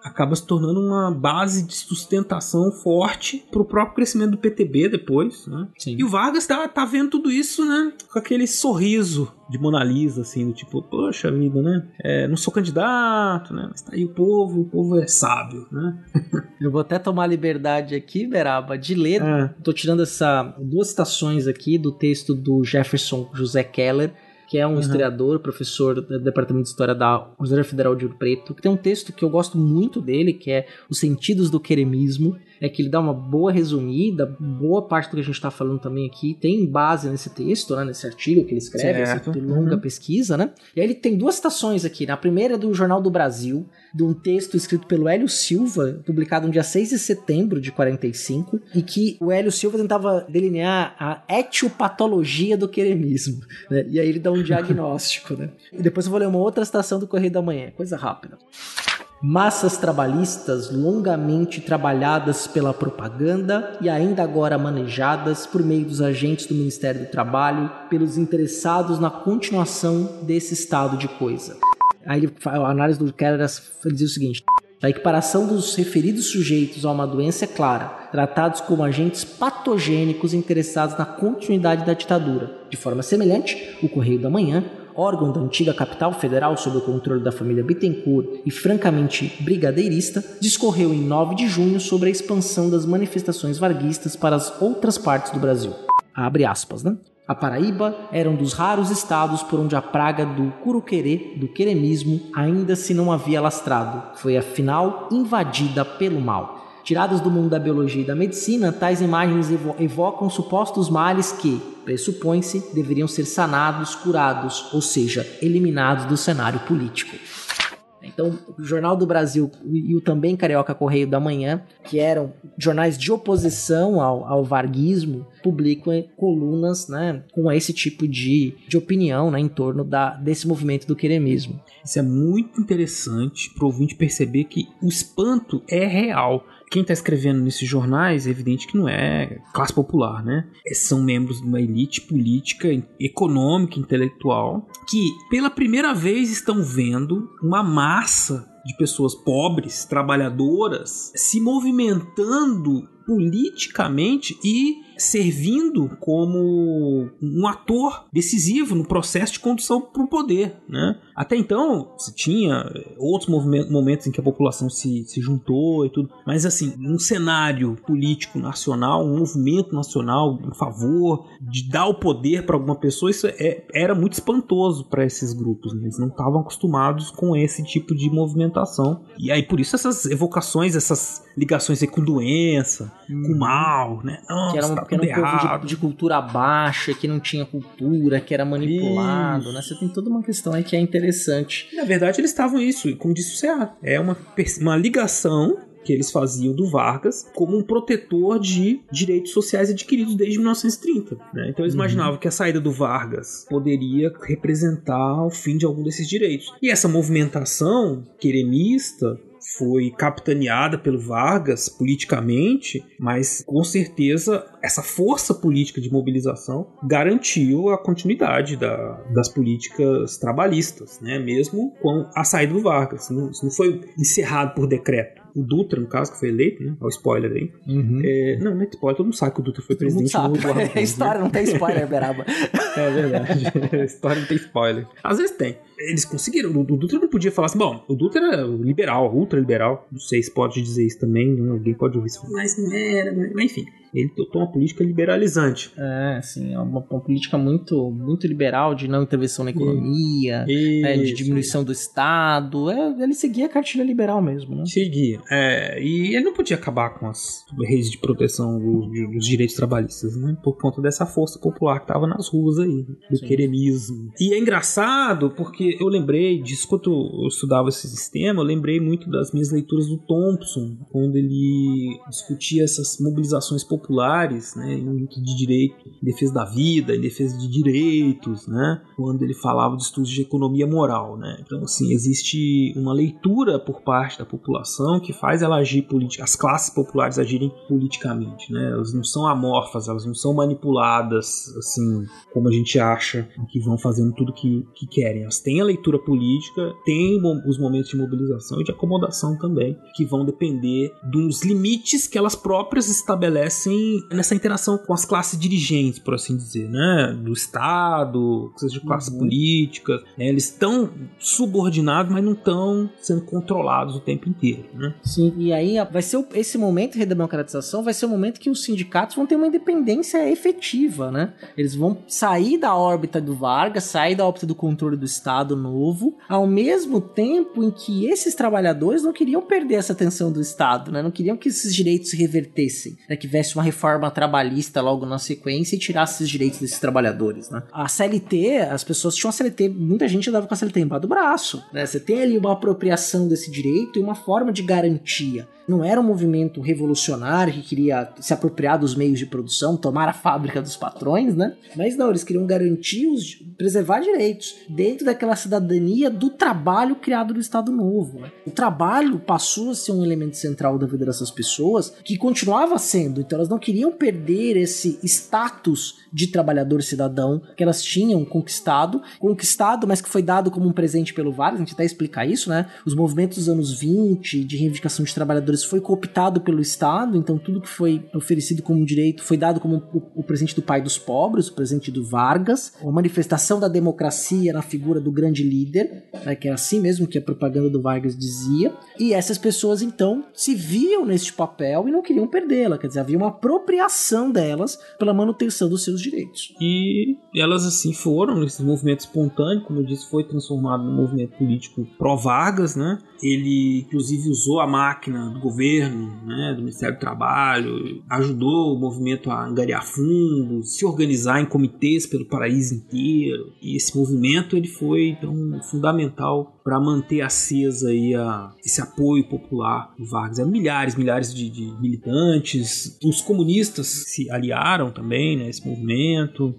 acaba se tornando uma base de sustentação forte para o próprio crescimento do PTB depois, né? Sim. E o Vargas tá, tá vendo tudo isso, né? Com aquele sorriso de Mona Lisa, assim, do tipo, poxa vida, né? É, não sou candidato, né? Mas tá aí o povo, o povo é sábio, né? (laughs) Eu vou até tomar liberdade aqui, Beraba, de ler. É. Tô tirando essa duas citações aqui do texto do Jefferson José Keller, que é um Uhum. historiador, professor do Departamento de História da Universidade Federal de Ouro Preto, que tem um texto que eu gosto muito dele, que é Os Sentidos do Queremismo, é que ele dá uma boa resumida, boa parte do que a gente está falando também aqui tem base nesse texto, né, nesse artigo que ele escreve, essa longa Uhum. pesquisa, né? E aí ele tem duas citações aqui. Na primeira é do Jornal do Brasil, de um texto escrito pelo Hélio Silva, publicado no dia 6 de setembro de 45, e que o Hélio Silva tentava delinear a etiopatologia do queremismo. né? E aí ele dá um (laughs) diagnóstico, né? E depois eu vou ler uma outra citação do Correio da Manhã, coisa rápida. Massas trabalhistas longamente trabalhadas pela propaganda e ainda agora manejadas por meio dos agentes do Ministério do Trabalho, pelos interessados na continuação desse estado de coisa. Aí a análise do Keller dizia o seguinte: a equiparação dos referidos sujeitos a uma doença é clara, tratados como agentes patogênicos interessados na continuidade da ditadura. De forma semelhante, o Correio da Manhã, órgão da antiga capital federal sob o controle da família Bittencourt e francamente brigadeirista, discorreu em 9 de junho sobre a expansão das manifestações varguistas para as outras partes do Brasil. Abre aspas, né? A Paraíba era um dos raros estados por onde a praga do curuquerê, do queremismo, ainda se não havia lastrado. Foi afinal invadida pelo mal. Tiradas do mundo da biologia e da medicina, tais imagens evo evocam supostos males que, pressupõe-se, deveriam ser sanados, curados, ou seja, eliminados do cenário político. Então, o Jornal do Brasil e o também Carioca Correio da Manhã, que eram jornais de oposição ao, ao varguismo, publicam colunas né, com esse tipo de, de opinião né, em torno da, desse movimento do queremismo. Isso é muito interessante para o ouvinte perceber que o espanto é real. Quem está escrevendo nesses jornais é evidente que não é classe popular, né? São membros de uma elite política, econômica, intelectual, que pela primeira vez estão vendo uma massa de pessoas pobres, trabalhadoras, se movimentando politicamente e servindo como um ator decisivo no processo de condução para o poder. Né? Até então, se tinha outros movimentos, momentos em que a população se, se juntou e tudo, mas assim, um cenário político nacional, um movimento nacional em favor de dar o poder para alguma pessoa, isso é, era muito espantoso para esses grupos. Né? Eles não estavam acostumados com esse tipo de movimentação. E aí, por isso, essas evocações, essas ligações com doença, com mal, né? Nossa, Que era uma, que era um povo de, de cultura baixa, que não tinha cultura, que era manipulado, né? Você tem toda uma questão aí que é interessante. Na verdade, eles estavam isso, e como disse o CA, é uma, uma ligação que eles faziam do Vargas como um protetor de direitos sociais adquiridos desde 1930. né? Então eles Uhum. imaginavam que a saída do Vargas poderia representar o fim de algum desses direitos. E essa movimentação queremista foi capitaneada pelo Vargas politicamente, mas com certeza essa força política de mobilização garantiu a continuidade da- das políticas trabalhistas, né? mesmo com a saída do Vargas. Isso não foi encerrado por decreto. O Dutra, no caso, que foi eleito, né? Olha o spoiler aí. É, não, não é spoiler, todo mundo sabe que o Dutra foi Todo presidente no Eduardo É Cunha, né? história, não tem spoiler, Beraba. (laughs) É verdade. A (laughs) história não tem spoiler. Às vezes tem. Eles conseguiram. O o Dutra não podia falar assim. Bom, o Dutra era liberal, ultraliberal. Não sei se pode dizer isso também. né? Alguém pode ouvir isso. Mas não era. Mas enfim. Ele totou uma política liberalizante. É, assim, uma, uma política muito, muito liberal de não intervenção na economia, é, de diminuição do Estado. É, ele seguia a cartilha liberal mesmo, né? Seguia. É, e ele não podia acabar com as redes de proteção dos, dos direitos trabalhistas, né? Por conta dessa força popular que tava nas ruas aí, do Sim. queremismo. E é engraçado porque eu lembrei disso quando eu estudava esse sistema, eu lembrei muito das minhas leituras do Thompson, quando ele discutia essas mobilizações populares, né? Em de direito, em defesa da vida, em defesa de direitos, né? Quando ele falava de estudos de economia moral, né? Então, assim, existe uma leitura por parte da população que faz ela agir política, as classes populares agirem politicamente, né? Elas não são amorfas, elas não são manipuladas, assim, como a gente acha que vão fazendo tudo que, que querem. Elas têm a leitura política, têm os momentos de mobilização e de acomodação também, que vão depender dos limites que elas próprias estabelecem nessa interação com as classes dirigentes, por assim dizer, né? Do Estado, seja de classes Uhum. políticas. né? Eles estão subordinados, mas não estão sendo controlados o tempo inteiro, né? Sim, e aí vai ser esse momento de redemocratização vai ser o momento que os sindicatos vão ter uma independência efetiva, né? Eles vão sair da órbita do Vargas, sair da órbita do controle do Estado novo, ao mesmo tempo em que esses trabalhadores não queriam perder essa atenção do Estado, né? Não queriam que esses direitos se revertessem, né? Que viesse uma reforma trabalhista logo na sequência e tirasse esses direitos desses trabalhadores, né? A CLT, as pessoas tinham a CLT, muita gente andava com a CLT embaixo do braço, né? Você tem ali uma apropriação desse direito e uma forma de garantia. Não era um movimento revolucionário que queria se apropriar dos meios de produção, tomar a fábrica dos patrões, né? Mas não, eles queriam garantir os, preservar direitos dentro daquela cidadania do trabalho criado no Estado Novo. né? O trabalho passou a ser um elemento central da vida dessas pessoas, que continuava sendo. Então elas não queriam perder esse status de trabalhador cidadão que elas tinham conquistado, conquistado, mas que foi dado como um presente pelo Vargas. A gente até explica isso, né? Os movimentos dos anos 20 de reivindicação de trabalhadores foi cooptado pelo Estado, então tudo que foi oferecido como direito foi dado como o, o presente do pai dos pobres, o presente do Vargas, uma manifestação da democracia na figura do grande líder, né, que é assim mesmo que a propaganda do Vargas dizia. E essas pessoas então se viam neste papel e não queriam perdê-la, quer dizer, havia uma apropriação delas pela manutenção dos seus direitos. E elas assim foram, esse movimento espontâneo, como eu disse, foi transformado num movimento político pró-Vargas, né? Ele, inclusive, usou a máquina do governo, né, do Ministério do Trabalho, ajudou o movimento a angariar fundos, se organizar em comitês pelo país inteiro. E esse movimento ele foi então fundamental para manter acesa aí a, esse apoio popular do Vargas. Eram milhares, milhares de, de militantes. Os comunistas se aliaram também né, a esse movimento.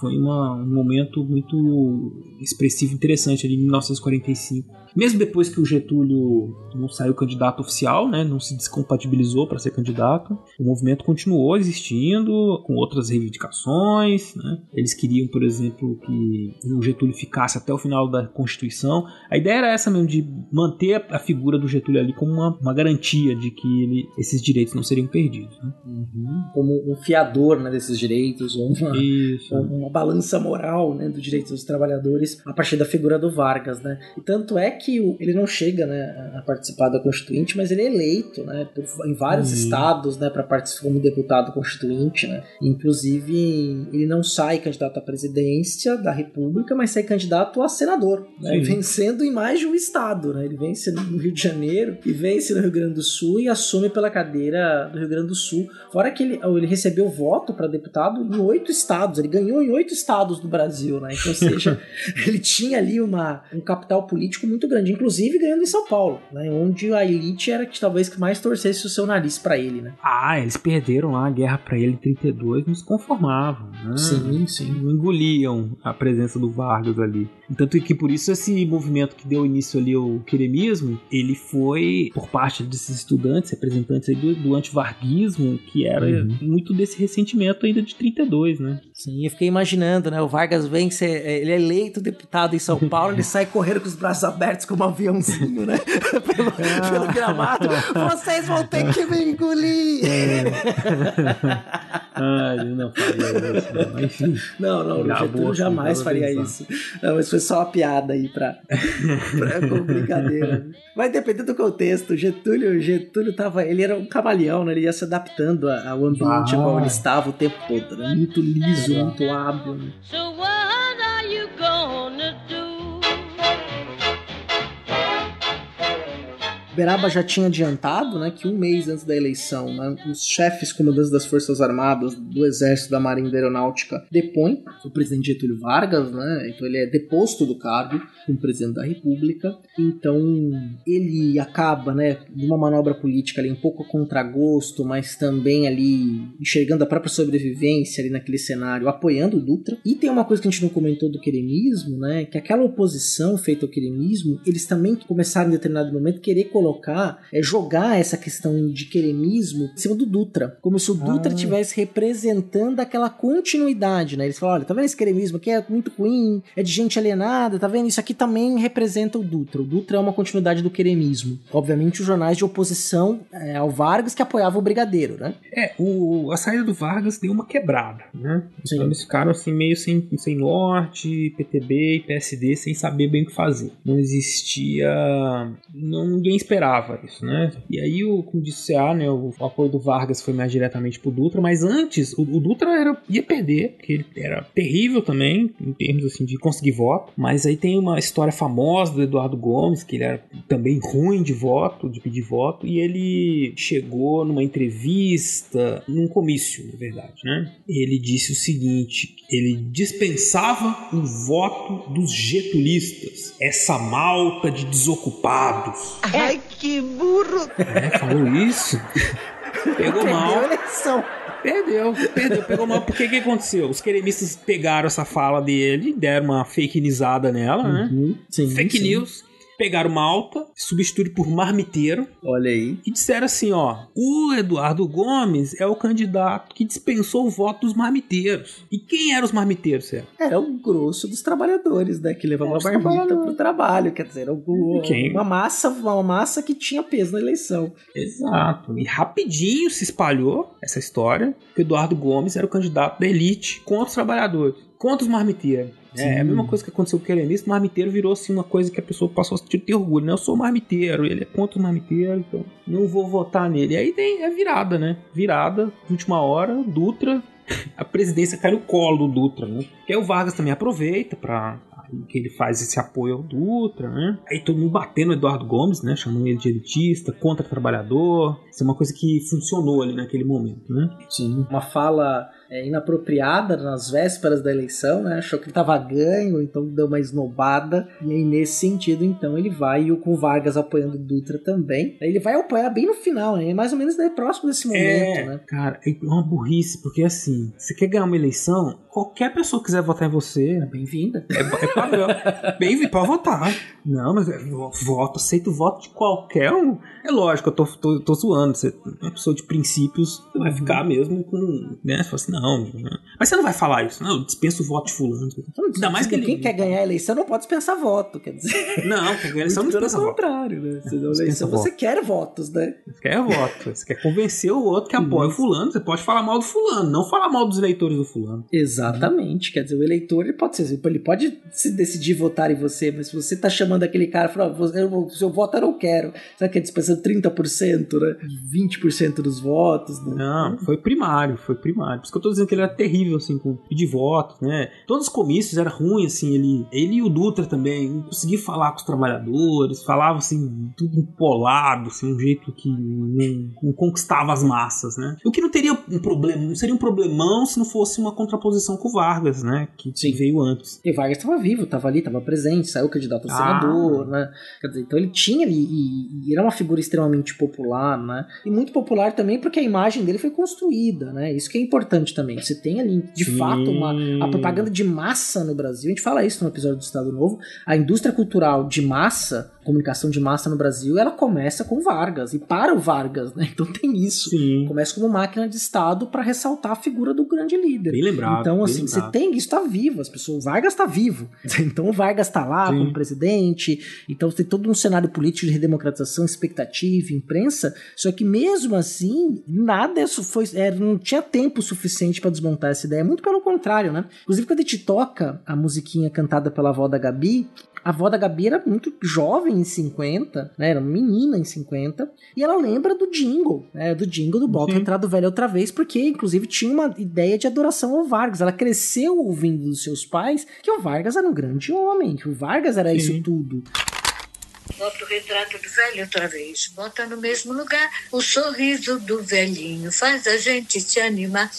Foi uma, um momento muito expressivo, interessante ali em 1945. Mesmo depois que o Getúlio não saiu candidato oficial, né, não se descompatibilizou para ser candidato, o movimento continuou existindo com outras reivindicações. Né? Eles queriam, por exemplo, que o Getúlio ficasse até o final da Constituição. A ideia era essa mesmo, de manter a figura do Getúlio ali como uma, uma garantia de que ele, esses direitos não seriam perdidos. Né? Como um fiador né, desses direitos, ou uma, Isso. uma uma balança moral né, do direito dos trabalhadores a partir da figura do Vargas, né? E tanto é que o, ele não chega né, a participar da Constituinte, mas ele é eleito né, por, em vários Uhum. estados né, para participar como deputado constituinte, né? Inclusive, ele não sai candidato à presidência da República, mas sai candidato a senador, né? Sim. vencendo em mais de um estado, né? Ele vence no Rio de Janeiro e vence no Rio Grande do Sul e assume pela cadeira do Rio Grande do Sul. Fora que ele, ele recebeu voto para deputado em oito estados, ele ganhou em oito estados do Brasil, né? Então, ou seja, (laughs) ele tinha ali uma, um capital político muito grande, inclusive ganhando em São Paulo, né? Onde a elite era que talvez que mais torcesse o seu nariz para ele, né? Ah, eles perderam lá a guerra pra ele em 32, não se conformavam, né? Sim, sim. Não engoliam a presença do Vargas ali. Tanto que por isso esse movimento que deu início ali ao queremismo, ele foi por parte desses estudantes, representantes do, do antivarguismo, que era Uhum. muito desse ressentimento ainda de 32, né? Sim, eu fiquei imaginando, né? O Vargas vem, ser, ele é eleito deputado em São Paulo, ele sai correndo com os braços abertos como um aviãozinho, né? (laughs) pelo, pelo gramado. Vocês vão ter que me engolir! (laughs) Ah, ele não faria isso, não. Enfim. Não, não, o Acabou, Getúlio jamais faria isso. Não, mas foi só uma piada aí pra, (laughs) pra como brincadeira. Vai depender do contexto. Getúlio, Getúlio tava. Ele era um camaleão, né? Ele ia se adaptando ao ambiente Ah. ao qual ele estava o tempo todo. Né? Muito liso, muito hábil. Né? Beraba já tinha adiantado né, que um mês antes da eleição, né, os chefes comandantes das Forças Armadas, do Exército, da Marinha e da Aeronáutica depõem o presidente Getúlio Vargas, né, então ele é deposto do cargo como presidente da República. Então ele acaba, né, numa manobra política ali um pouco a contragosto, mas também ali enxergando a própria sobrevivência ali naquele cenário, apoiando o Dutra. E tem uma coisa que a gente não comentou do queremismo, né, que aquela oposição feita ao queremismo, eles também começaram em determinado momento querer colocar, é, jogar essa questão de queremismo em cima do Dutra, como se o Dutra Ah. estivesse representando aquela continuidade, né? Eles falam, olha, tá vendo esse queremismo aqui é muito ruim, é de gente alienada, tá vendo? Isso aqui também representa o Dutra. O Dutra é uma continuidade do queremismo. Obviamente, os jornais de oposição é, ao Vargas que apoiavam o Brigadeiro, né? É, o, a saída do Vargas deu uma quebrada, né? Então eles ficaram assim meio sem, sem norte, PTB e PSD, sem saber bem o que fazer. Não existia. Não, ninguém esperava isso, né? E aí, o, como disse a, né, o, o apoio do Vargas foi mais diretamente pro Dutra, mas antes o, o Dutra era, ia perder, porque ele era terrível também, em termos assim, de conseguir voto. Mas aí tem uma história famosa do Eduardo Gomes, que ele era também ruim de voto, de pedir voto, e ele chegou numa entrevista, num comício, na verdade, né? Ele disse o seguinte: ele dispensava o voto dos getulistas, essa malta de desocupados. Ai, que burro! É, falou isso. Pegou mal. Perdeu a eleição. Perdeu, perdeu, pegou mal. Porque que aconteceu? Os queremistas pegaram essa fala dele, deram uma fake newsada nela, né? Uhum, sim, fake sim. news. Pegaram Malta, substituíram por Marmiteiro. Olha aí. E disseram assim: ó, o Eduardo Gomes é o candidato que dispensou o voto dos marmiteiros. E quem eram os marmiteiros, Sérgio? Era o grosso dos trabalhadores, né? Que levavam a Os barbita trabalhadores. pro trabalho. Quer dizer, o- Quem? uma massa, uma massa que tinha peso na eleição. Exato. E rapidinho se espalhou essa história que o Eduardo Gomes era o candidato da elite contra os trabalhadores, contra os marmiteiros. É, é a mesma coisa que aconteceu com o querenista, o marmiteiro virou assim uma coisa que a pessoa passou a ter orgulho, né? Eu sou marmiteiro, ele é contra os marmiteiros, então não vou votar nele. E aí tem é virada, né? Virada, última hora, Dutra, a presidência cai no colo do Dutra, né? Que aí o Vargas também aproveita pra aí que ele faz esse apoio ao Dutra, né? Aí todo mundo batendo no Eduardo Gomes, né? Chamando ele de elitista, contra trabalhador. Isso é uma coisa que funcionou ali naquele momento, né? Sim. Uma fala é, inapropriada nas vésperas da eleição, né? Achou que ele tava ganho, então deu uma esnobada. E aí, nesse sentido, então, ele vai, e o com Vargas apoiando o Dutra também. Aí Ele vai apoiar bem no final, né? Mais ou menos né, próximo desse momento, É, né? cara, é uma burrice, porque assim, você quer ganhar uma eleição, qualquer pessoa que quiser votar em você, É bem-vinda. é, é padrão. Bem-vindo pra votar. Não, mas é, vo- voto, aceito o voto de qualquer um. É lógico, eu tô, tô, tô zoando. Você é uma pessoa de princípios, você vai ficar mesmo com. Né? Você fala assim, Não, mas você não vai falar isso, não, eu dispenso o voto de fulano. Ainda mais que ele... Quem quer ganhar a eleição não pode dispensar voto, quer dizer. Não, quer ganhar a eleição não dispensa voto. contrário, né? Você, eleição, voto. você quer votos, né? Você quer voto, você quer convencer o outro que apoia o fulano, você pode falar mal do fulano, não falar mal dos eleitores do fulano. Exatamente, quer dizer, o eleitor ele pode ser, ele pode se decidir votar em você, mas se você tá chamando aquele cara e fala, "Você- eu, seu voto eu não quero, sabe que é dispensando 30%, né? 20% dos votos, né? Não, foi primário, foi primário. Por isso que eu tô dizendo que ele era terrível, assim, com pedir voto, né? Todos os comícios era ruim, assim, ele, ele e o Dutra também, não conseguia falar com os trabalhadores, falava, assim, tudo empolado, assim, um jeito que não, não conquistava as massas, né? O que não teria um problema, não seria um problemão se não fosse uma contraposição com o Vargas, né? Que veio antes. E Vargas estava vivo, estava ali, estava presente, saiu candidato a Ah. senador, né? Quer dizer, então ele tinha ali, e, e era uma figura extremamente popular, né? E muito popular também porque a imagem dele foi construída, né? Isso que é importante também. Você tem ali, de Sim. fato, uma a propaganda de massa no Brasil. A gente fala isso no episódio do Estado Novo. A indústria cultural de massa, comunicação de massa no Brasil, ela começa com Vargas e para o Vargas, né? (laughs) Então tem isso. Começa como máquina de Estado para ressaltar a figura do grande líder. Bem lembrado, Então, assim, você lembrado. tem, isso tá vivo, as pessoas, o Vargas tá vivo. (laughs) Então o Vargas tá lá Sim. como presidente, então tem todo um cenário político de redemocratização, expectativa, imprensa, só que mesmo assim, nada isso foi, é, não tinha tempo suficiente para desmontar essa ideia, muito pelo contrário, né? Inclusive quando a gente toca a musiquinha cantada pela avó da Gabi, a avó da Gabi era muito jovem em 50, né? Era uma menina em 50. E ela lembra do jingle, né? Do jingle do Bota Retrato Velho outra vez, porque inclusive tinha uma ideia de adoração ao Vargas. Ela cresceu ouvindo dos seus pais que o Vargas era um grande homem, que o Vargas era isso tudo. Bota o retrato do velho outra vez. Bota no mesmo lugar o sorriso do velhinho. Faz a gente se animar.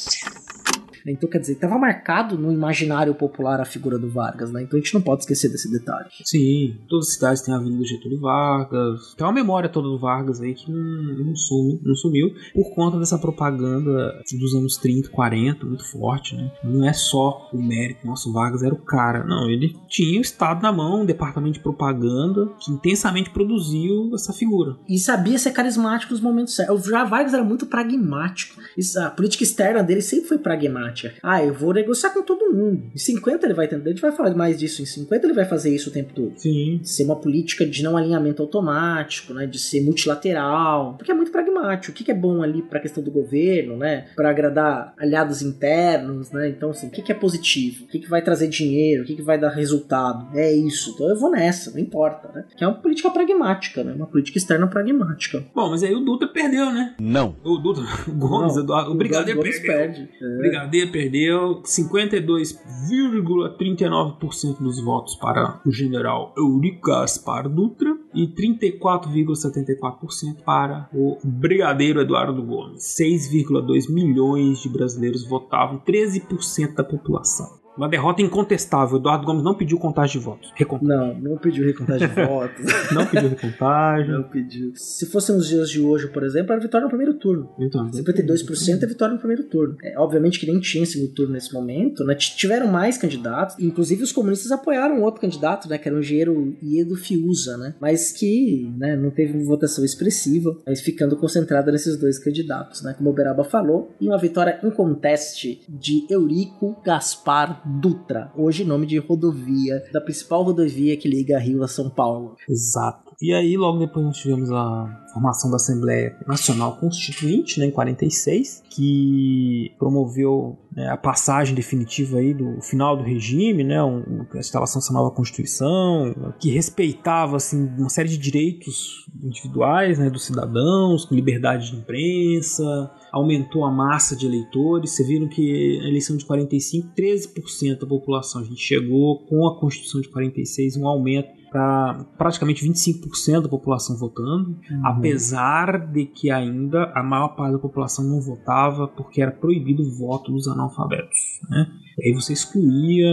Então, quer dizer, estava marcado no imaginário popular a figura do Vargas, né? Então a gente não pode esquecer desse detalhe. Sim, todas as cidades têm a Avenida Getúlio Vargas. Tem uma memória toda do Vargas aí que não, não, sume, não sumiu por conta dessa propaganda dos anos 30, 40, muito forte, né? Não é só o mérito, nossa, o Vargas era o cara. Não, ele tinha o Estado na mão, um departamento de propaganda que intensamente produziu essa figura. E sabia ser carismático nos momentos certos. O Já Vargas era muito pragmático. A política externa dele sempre foi pragmática. Ah, eu vou negociar com todo mundo. Em 50 ele vai entender. A gente vai falar mais disso. Em 50 ele vai fazer isso o tempo todo. Sim. Ser uma política de não alinhamento automático, né? De ser multilateral. Porque é muito pragmático. O que que é bom ali pra questão do governo, né? Pra agradar aliados internos, né? Então, assim, o que que é positivo? O que que vai trazer dinheiro? O que que vai dar resultado? É isso. Então eu vou nessa, não importa, né? Que é uma política pragmática, né? Uma política externa pragmática. Bom, mas aí o Dutra perdeu, né? Não. O Dutra, (laughs) o Gomes, O Brigadeiro perdeu. perde. É. O Brigadeiro perdeu 52,39% dos votos para o general Eurico Gaspar Dutra e 34,74% para o Brigadeiro Eduardo Gomes. 6,2 milhões de brasileiros votavam, 13% da população. Uma derrota incontestável. Eduardo Gomes não pediu contagem de votos. Recontagem. Não, não pediu recontagem de (laughs) votos. Não pediu recontagem. Não pediu. Se fossem os dias de hoje, por exemplo, era vitória no primeiro turno. Então, 52% é vitória no primeiro turno. É, obviamente que nem tinha segundo turno nesse momento, né? Tiveram mais candidatos, inclusive os comunistas apoiaram outro candidato, né? Que era o engenheiro Iedo Fiuza, né? Mas que né, não teve uma votação expressiva, mas ficando concentrada nesses dois candidatos, né? Como o Beraba falou, e uma vitória inconteste de Eurico Gaspar Dutra, hoje nome de rodovia, da principal rodovia que liga Rio a São Paulo. Exato. E aí, logo depois, nós tivemos a formação da Assembleia Nacional Constituinte, né, em 46, que promoveu né, a passagem definitiva aí do final do regime, né, um, a instalação dessa nova Constituição, que respeitava assim, uma série de direitos individuais né, dos cidadãos, com liberdade de imprensa, aumentou a massa de eleitores. Vocês viram que na eleição de 45, 13% da população a gente chegou com a Constituição de 46, um aumento para praticamente 25% da população votando, Uhum. apesar de que ainda a maior parte da população não votava porque era proibido o voto dos analfabetos. Né? E aí você excluía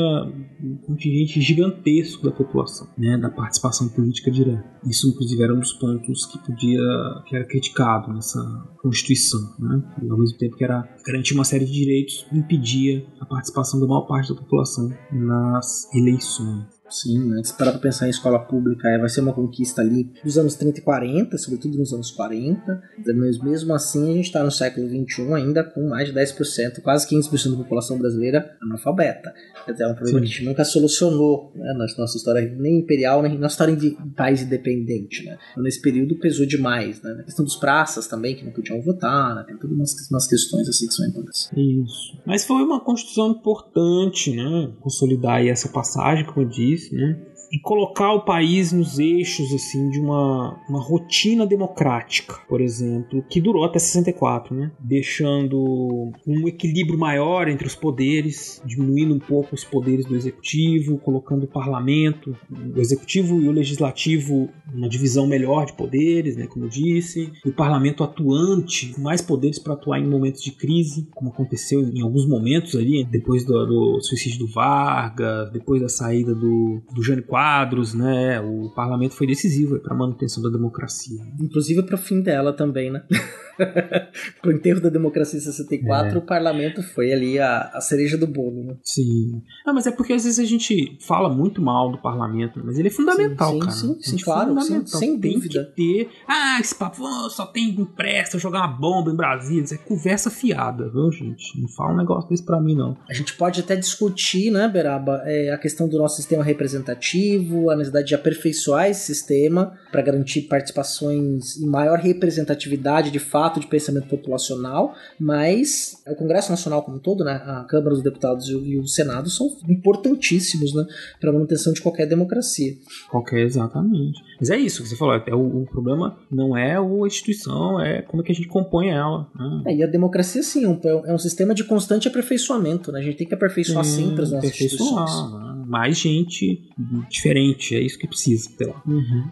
um contingente gigantesco da população, né, da participação política direta. Isso, inclusive, era um dos pontos que podia, que era criticado nessa Constituição, né? E, ao mesmo tempo que era garantir uma série de direitos, impedia a participação da maior parte da população nas eleições. Sim, né? Se parar pra pensar em escola pública, é, vai ser uma conquista ali dos anos 30 e 40, sobretudo nos anos 40, mas mesmo assim a gente tá no século 21 ainda com mais de 10%, quase 15% da população brasileira analfabeta. Quer dizer, é um problema Sim. que a gente nunca solucionou né, na nossa história nem imperial, nem na história de país independente, né? Então, nesse período pesou demais, né? A questão dos praças também, que não podiam votar, né? Tem todas umas, umas questões assim que são importantes. Isso. Mas foi uma construção importante, né? Consolidar essa passagem, como eu disse, né? E colocar o país nos eixos assim de uma, uma rotina democrática, por exemplo, que durou até 64, né? Deixando um equilíbrio maior entre os poderes, diminuindo um pouco os poderes do executivo, colocando o parlamento, o executivo e o legislativo uma divisão melhor de poderes, né, como eu disse, o parlamento atuante, mais poderes para atuar em momentos de crise, como aconteceu em alguns momentos ali, depois do, do suicídio do Vargas, depois da saída do, do Jânio né, o parlamento foi decisivo para a manutenção da democracia. Inclusive para o fim dela também, né? (laughs) Pro enterro da democracia em 64, É. o parlamento foi ali a, a cereja do bolo, né? Sim. Ah, mas é porque às vezes a gente fala muito mal do parlamento, mas ele é fundamental, Sim, sim, cara. sim, sim, claro, fundamental. sim, sem tem dúvida. que ter. Ah, esse papo "Oh, só tem impresso, jogar uma bomba em Brasília. Isso é conversa fiada, viu, gente? Não fala um negócio desse pra mim, não. A gente pode até discutir, né, Beraba, é, a questão do nosso sistema representativo, a necessidade de aperfeiçoar esse sistema para garantir participações e maior representatividade de fato de pensamento populacional, mas o Congresso Nacional como um todo, né, a Câmara dos Deputados e o, Senado são importantíssimos, né, para a manutenção de qualquer democracia. Qualquer, exatamente. Mas é isso que você falou. É, o, o problema não é a instituição, é como é que a gente compõe ela. Né? É, e a democracia, sim, é um- é um sistema de constante aperfeiçoamento, né? A gente tem que aperfeiçoar Sim, sempre as nossas instituições. né? Mais gente diferente, é isso que precisa. Sei lá.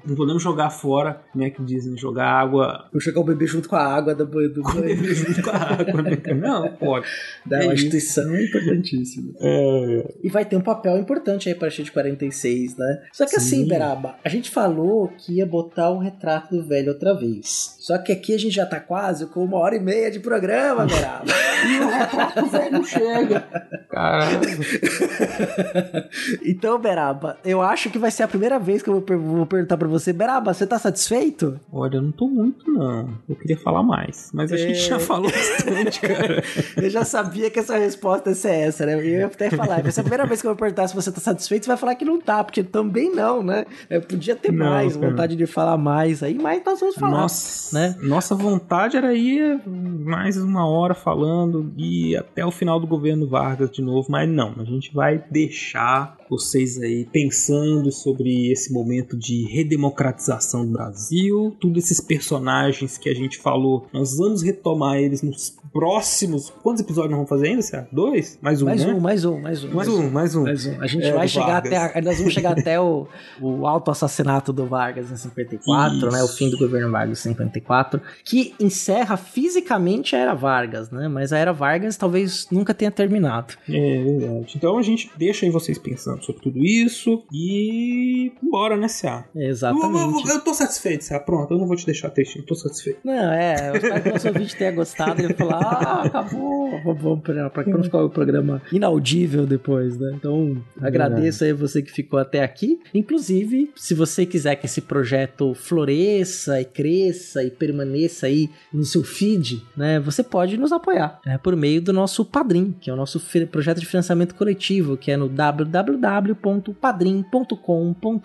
Não podemos jogar fora, né? Que dizem, jogar água. Vou jogar o bebê junto com a água do banho. Do banho. bebê junto com a água, né? (laughs) Não, pode. Da É uma instituição importantíssima. É, E vai ter um papel importante aí a partir de 46, né? Só que assim, Sim. Beraba, a gente falou que ia botar o retrato do velho outra vez. Só que aqui a gente já tá quase com uma hora e meia de programa, Beraba. (laughs) E o retrato do velho não chega. (laughs) Caralho. Então, Beraba, eu acho que vai ser a primeira vez que eu vou, per- vou perguntar pra você, Beraba, você tá satisfeito? Olha, eu não tô muito, não. Eu queria falar mais. Mas a É. gente já falou bastante, cara. (laughs) Eu já sabia que essa resposta ia ser essa, né? Eu ia até falar, vai ser a primeira vez que eu vou perguntar se você tá satisfeito, você vai falar que não tá, porque também não, né? Eu podia ter Não, mais, cara. vontade de falar mais aí, mas nós vamos falar. Nossa, né? nossa vontade era ir mais uma hora falando e até o final do governo Vargas de novo, mas não, a gente vai deixar vocês aí pensando sobre esse momento de redemocratização do Brasil, todos esses personagens que a gente falou, nós vamos retomar eles nos próximos. Quantos episódios nós vamos fazer ainda, Cé? Dois? Mais um, Mais né? um, mais um, mais um. Mais um, mais um. Mais um. A gente É, vai chegar Vargas. até. a- nós vamos chegar até o, o auto-assassinato do Vargas em 54, Isso. né? O fim do governo Vargas em 54, que encerra fisicamente a era Vargas, né? Mas a era Vargas talvez nunca tenha terminado. É verdade. Então a gente deixa aí vocês pensando sobre tudo isso e bora, né, Cia? Exatamente. Eu, eu tô satisfeito, Cia. Pronto, eu não vou te deixar tristinho, eu tô satisfeito. Não, é, eu espero que o nosso ouvinte tenha gostado e falar, ah, acabou, (laughs) vamos, pra, pra que não ficar o programa inaudível depois, né? Então, agradeço aí você que ficou até aqui. Inclusive, se você quiser que esse projeto floresça e cresça e permaneça aí no seu feed, né? Você pode nos apoiar, né? Por meio do nosso Padrim, que é o nosso projeto de financiamento coletivo, que é no www.padrim.com.br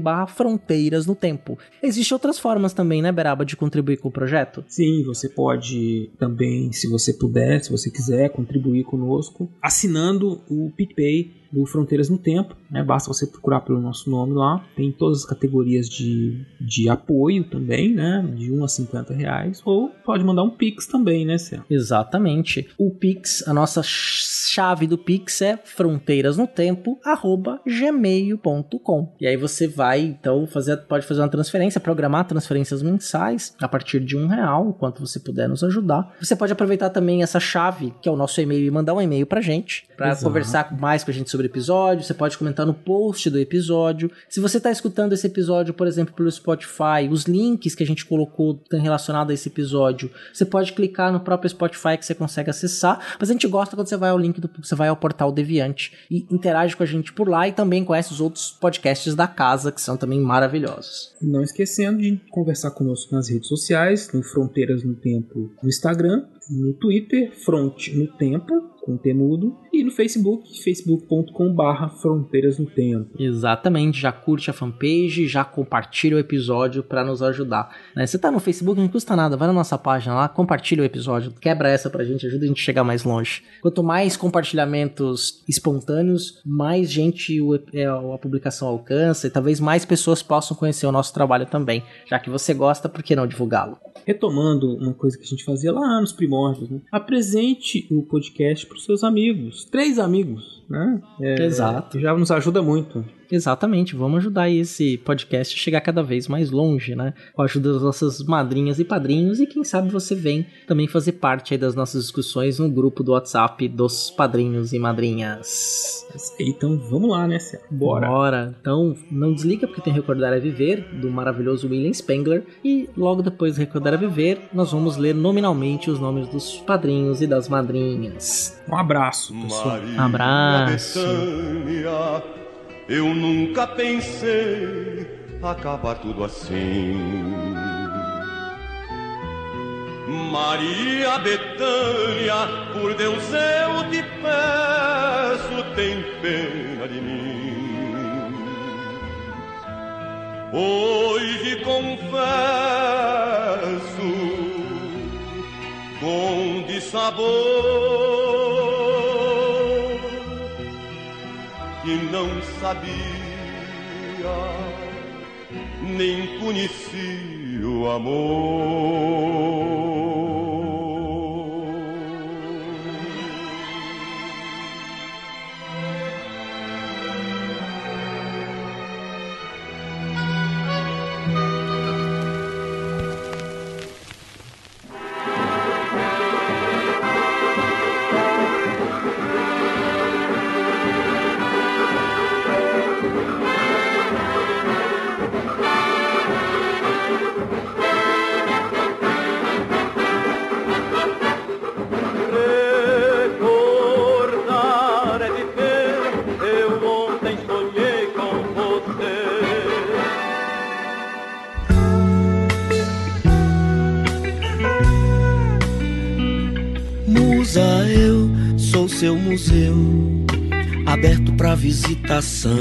barra fronteiras no tempo. Existem outras formas também, né, Beraba, de contribuir com o projeto? Sim, você pode também, se você puder, se você quiser, contribuir conosco, assinando o PicPay do Fronteiras no Tempo, né? Basta você procurar pelo nosso nome lá. Tem todas as categorias de, de apoio também, né? De 1 a 50 reais. Ou pode mandar um Pix também, né, Cé? Exatamente. O Pix, a nossa ch- chave do Pix é fronteirasnotempo@gmail.com. E aí você vai, então, fazer, pode fazer uma transferência, programar transferências mensais a partir de um real, quanto você puder nos ajudar. Você pode aproveitar também essa chave, que é o nosso e-mail, e mandar um e-mail pra gente, Exato. conversar mais com a gente sobre episódio. Você pode comentar no post do episódio. Se você tá escutando esse episódio, por exemplo, pelo Spotify, os links que a gente colocou relacionados a esse episódio, você pode clicar no próprio Spotify que você consegue acessar. Mas a gente gosta quando você vai ao link do você vai ao portal Deviante e interage com a gente por lá e também conhece os outros podcasts da casa que são também maravilhosos. Não esquecendo de conversar conosco nas redes sociais, no Fronteiras no Tempo no Instagram, no Twitter, Front no Tempo, com temudo, e no Facebook, facebook.com barra Fronteiras no Tempo. Exatamente, já curte a fanpage, já compartilha o episódio para nos ajudar. Né? Você tá no Facebook, não custa nada, vai na nossa página lá, compartilha o episódio, quebra essa pra gente, ajuda a gente a chegar mais longe. Quanto mais compartilhamentos espontâneos, mais gente o- é, a publicação alcança e talvez mais pessoas possam conhecer o nosso trabalho também. Já que você gosta, por que não divulgá-lo? Retomando uma coisa que a gente fazia lá nos primórdios, né? apresente o podcast para os seus amigos, três amigos, né? É, Exato. Já nos ajuda muito. Exatamente, vamos ajudar esse podcast a chegar cada vez mais longe, né? Com a ajuda das nossas madrinhas e padrinhos, e quem sabe você vem também fazer parte aí das nossas discussões no grupo do WhatsApp dos padrinhos e madrinhas. Então vamos lá, né, Cé? Bora. Bora. Então não desliga porque tem Recordar a Viver, do maravilhoso William Spengler, e logo depois do Recordar a Viver, nós vamos ler nominalmente os nomes dos padrinhos e das madrinhas. Um abraço, pessoal. Abraço. Betânia, eu nunca pensei acabar tudo assim. Maria Betânia, por Deus eu te peço, tem pena de mim. Hoje confesso com dissabor que não sabia, nem conhecia o amor. Sou seu museu, aberto pra visitação.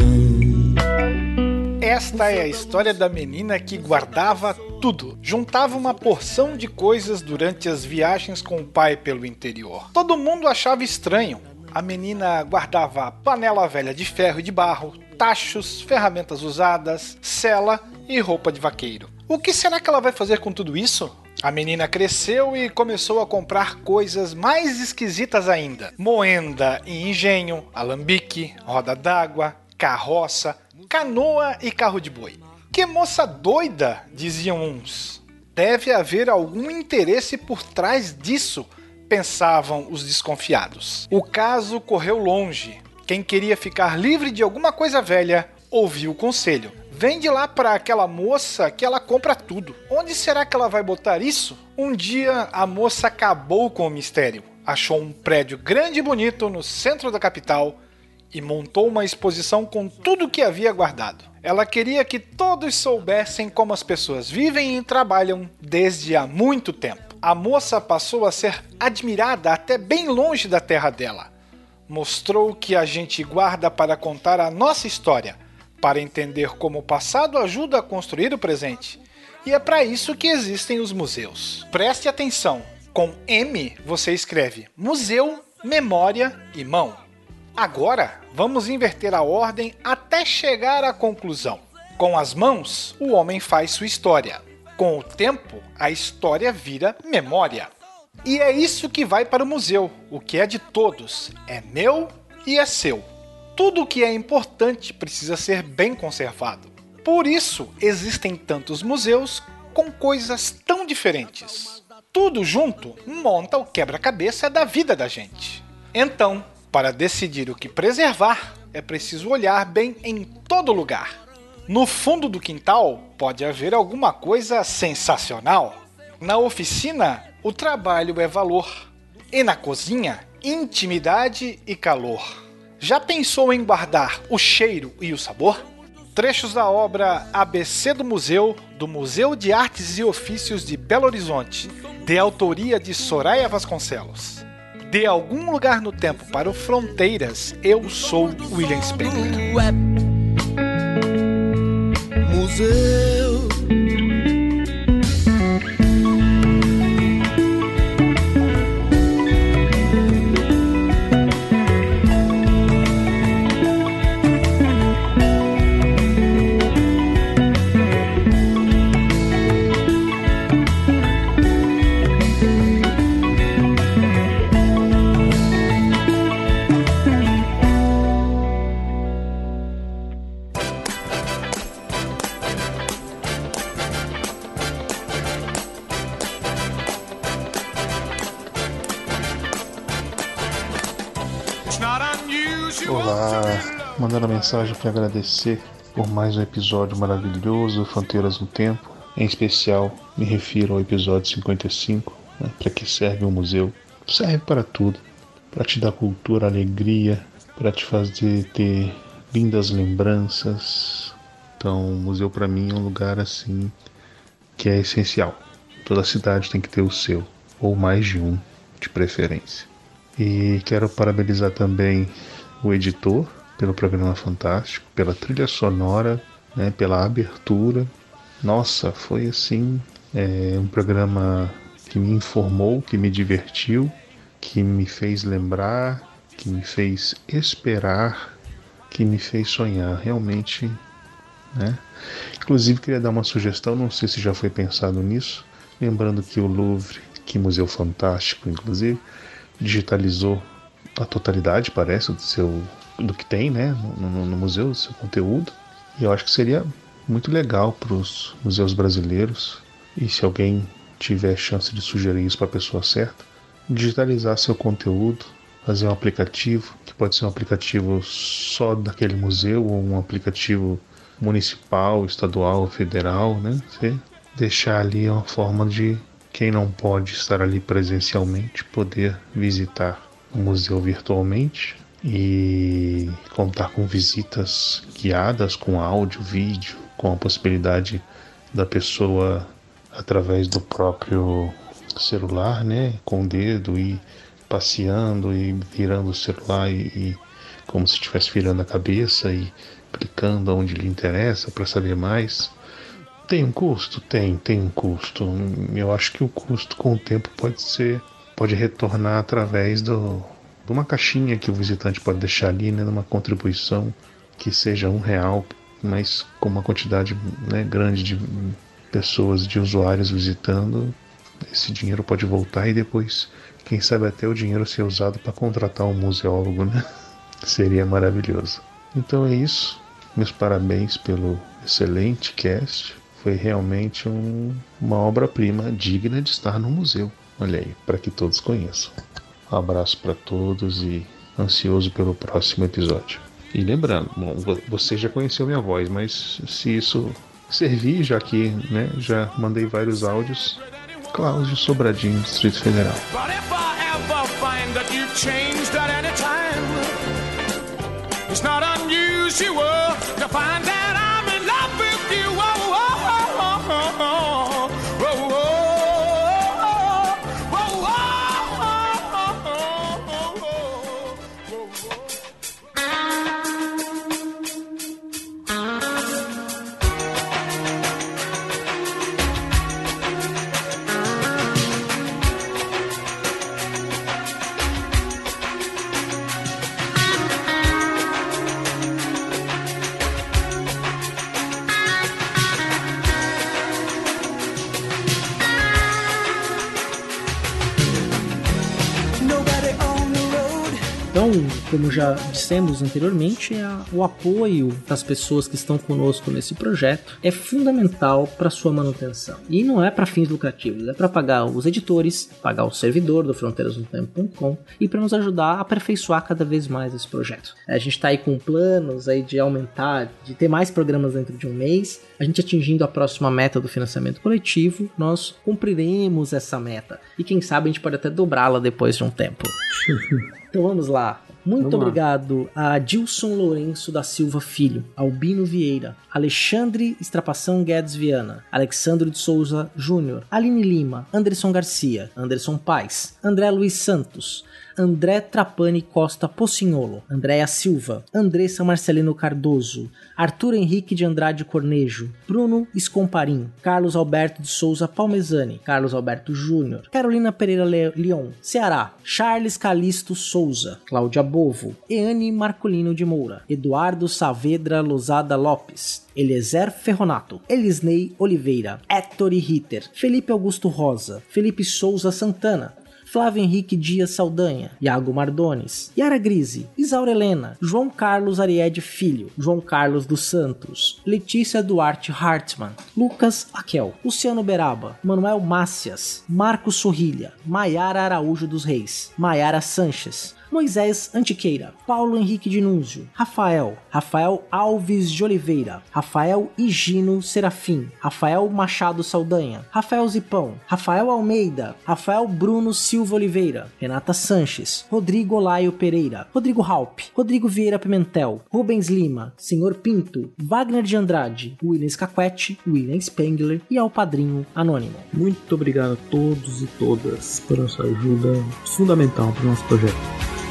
Esta é a história da menina que guardava tudo. Juntava uma porção de coisas durante as viagens com o pai pelo interior. Todo mundo achava estranho. A menina guardava panela velha de ferro e de barro, tachos, ferramentas usadas, cela e roupa de vaqueiro. O que será que ela vai fazer com tudo isso? A menina cresceu e começou a comprar coisas mais esquisitas ainda: moenda e engenho, alambique, roda d'água, carroça, canoa e carro de boi. Que moça doida, diziam uns. Deve haver algum interesse por trás disso, pensavam os desconfiados. O caso correu longe. Quem queria ficar livre de alguma coisa velha ouviu o conselho. Vende lá para aquela moça que ela compra tudo. Onde será que ela vai botar isso? Um dia a moça acabou com o mistério. Achou um prédio grande e bonito no centro da capital e montou uma exposição com tudo que havia guardado. Ela queria que todos soubessem como as pessoas vivem e trabalham desde há muito tempo. A moça passou a ser admirada até bem longe da terra dela. Mostrou que a gente guarda para contar a nossa história, para entender como o passado ajuda a construir o presente. E é para isso que existem os museus. Preste atenção: com M você escreve museu, memória e mão. Agora, vamos inverter a ordem até chegar à conclusão. Com as mãos, o homem faz sua história. Com o tempo, a história vira memória. E é isso que vai para o museu. O que é de todos é meu e é seu. Tudo que é importante precisa ser bem conservado. Por isso, existem tantos museus com coisas tão diferentes. Tudo junto monta o quebra-cabeça da vida da gente. Então, para decidir o que preservar, é preciso olhar bem em todo lugar. No fundo do quintal pode haver alguma coisa sensacional. Na oficina, o trabalho é valor. E na cozinha, intimidade e calor. Já pensou em guardar o cheiro e o sabor? Trechos da obra ABC do Museu, do Museu de Artes e Ofícios de Belo Horizonte, de autoria de Soraya Vasconcelos. De algum lugar no tempo para o Fronteiras, eu sou William Spengler. Museu. Mandando mensagem para agradecer por mais um episódio maravilhoso, Fronteiras no Tempo. Em especial, me refiro ao episódio 55, né, para que serve o museu. Serve para tudo, para te dar cultura, alegria, para te fazer ter lindas lembranças. Então, o museu para mim é um lugar assim que é essencial. Toda cidade tem que ter o seu, ou mais de um, de preferência. E quero parabenizar também o editor pelo programa fantástico, pela trilha sonora, né, pela abertura. Nossa, foi assim é, um programa que me informou, que me divertiu, que me fez lembrar, que me fez esperar, que me fez sonhar. Realmente, né? Inclusive queria dar uma sugestão, não sei se já foi pensado nisso, lembrando que o Louvre, que museu fantástico, inclusive, digitalizou a totalidade, parece, do seu do que tem, né, no, no, no museu, do seu conteúdo. E eu acho que seria muito legal para os museus brasileiros e se alguém tiver chance de sugerir isso para a pessoa certa, digitalizar seu conteúdo, fazer um aplicativo que pode ser um aplicativo só daquele museu ou um aplicativo municipal, estadual, federal, né? Você deixar ali uma forma de quem não pode estar ali presencialmente poder visitar o museu virtualmente e contar com visitas guiadas com áudio, vídeo, com a possibilidade da pessoa através do próprio celular, né, com o dedo e passeando e virando o celular e, e como se estivesse virando a cabeça e clicando onde lhe interessa para saber mais. Tem um custo? Tem, tem um custo. Eu acho que o custo com o tempo pode ser, pode retornar através do, de uma caixinha que o visitante pode deixar ali, né, numa contribuição que seja um real, mas com uma quantidade né, grande de pessoas, de usuários visitando, esse dinheiro pode voltar e depois, quem sabe até o dinheiro ser usado para contratar um museólogo, né? (laughs) Seria maravilhoso. Então é isso. Meus parabéns pelo excelente cast. Foi realmente um, uma obra-prima digna de estar no museu. Olha aí, para que todos conheçam. Um abraço para todos e ansioso pelo próximo episódio. E lembrando, bom, você já conheceu minha voz, mas se isso servir, já que né, já mandei vários áudios, Cláudio Sobradinho, Distrito Federal. It's not unusual to find that como já dissemos anteriormente, a, o apoio das pessoas que estão conosco nesse projeto é fundamental para sua manutenção. E não é para fins lucrativos, é para pagar os editores, pagar o servidor do fronteirasnotempo.com e para nos ajudar a aperfeiçoar cada vez mais esse projeto. A gente está aí com planos aí de aumentar, de ter mais programas dentro de um mês. A gente atingindo a próxima meta do financiamento coletivo, nós cumpriremos essa meta. E quem sabe a gente pode até dobrá-la depois de um tempo. (laughs) Então vamos lá. Muito Vamos lá. obrigado a Dilson Lourenço da Silva Filho, Albino Vieira, Alexandre Estrapação Guedes Viana, Alexandre de Souza Júnior, Aline Lima, Anderson Garcia, Anderson Paz, André Luiz Santos, André Trapani Costa Pocinholo, Andréa Silva, Andressa Marcelino Cardoso, Arthur Henrique de Andrade Cornejo, Bruno Escomparim, Carlos Alberto de Souza Palmezani, Carlos Alberto Júnior, Carolina Pereira Le Ceará, Charles Calisto Souza, Cláudia Bovo, Eane Marcolino de Moura, Eduardo Saavedra Lozada Lopes, Eliezer Ferronato, Elisnei Oliveira, Héctor Ritter, Felipe Augusto Rosa, Felipe Souza Santana, Flávio Henrique Dias Saldanha, Iago Mardones, Yara Grise, Isaura Helena, João Carlos Ariede Filho, João Carlos dos Santos, Letícia Duarte Hartmann, Lucas Aquel, Luciano Beraba, Manuel Mácias, Marcos Sorrilha, Maiara Araújo dos Reis, Maiara Sanches, Moisés Antiqueira, Paulo Henrique de Núncio, Rafael, Rafael Alves de Oliveira, Rafael Higino Serafim, Rafael Machado Saldanha, Rafael Zipão, Rafael Almeida, Rafael Bruno Silva Oliveira, Renata Sanches, Rodrigo Olaio Pereira, Rodrigo Halp, Rodrigo Vieira Pimentel, Rubens Lima, Senhor Pinto, Wagner de Andrade, William Scaquetti, William Spengler e ao Padrinho Anônimo. Muito obrigado a todos e todas pela sua ajuda fundamental para o nosso projeto.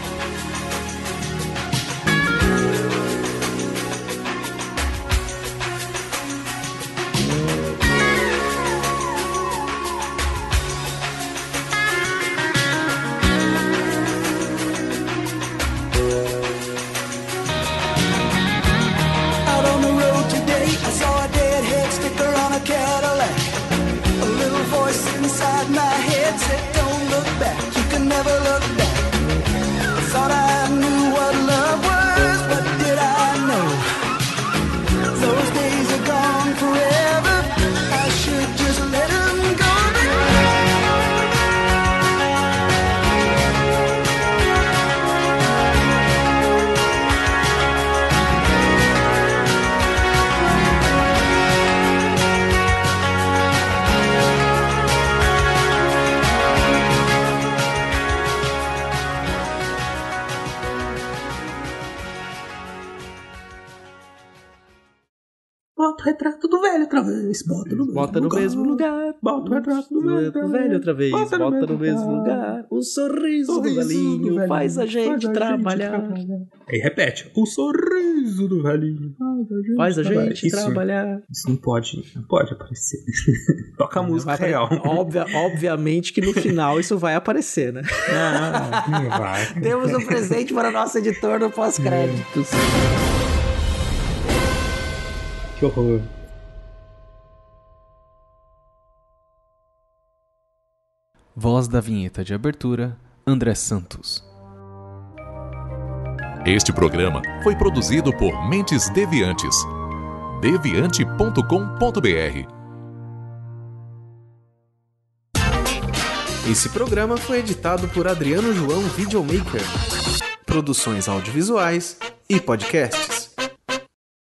Velho, Do velho outra vez. Bota, no mesmo lugar. O sorriso, do velhinho faz a gente trabalhar. Aí repete. O sorriso do velhinho Faz a trabalhar. gente Isso- trabalhar. Isso não pode, não pode aparecer. (laughs) Toca a música Vai- real. Óbvia- obviamente que no final isso vai aparecer, né? Não, não vai. (laughs) Temos um presente para o nosso editor no pós-créditos. Que horror. Voz da vinheta de abertura, André Santos. Este programa foi produzido por Mentes Deviantes. deviante.com.br Esse programa foi editado por Adriano João Videomaker. Produções audiovisuais e podcasts.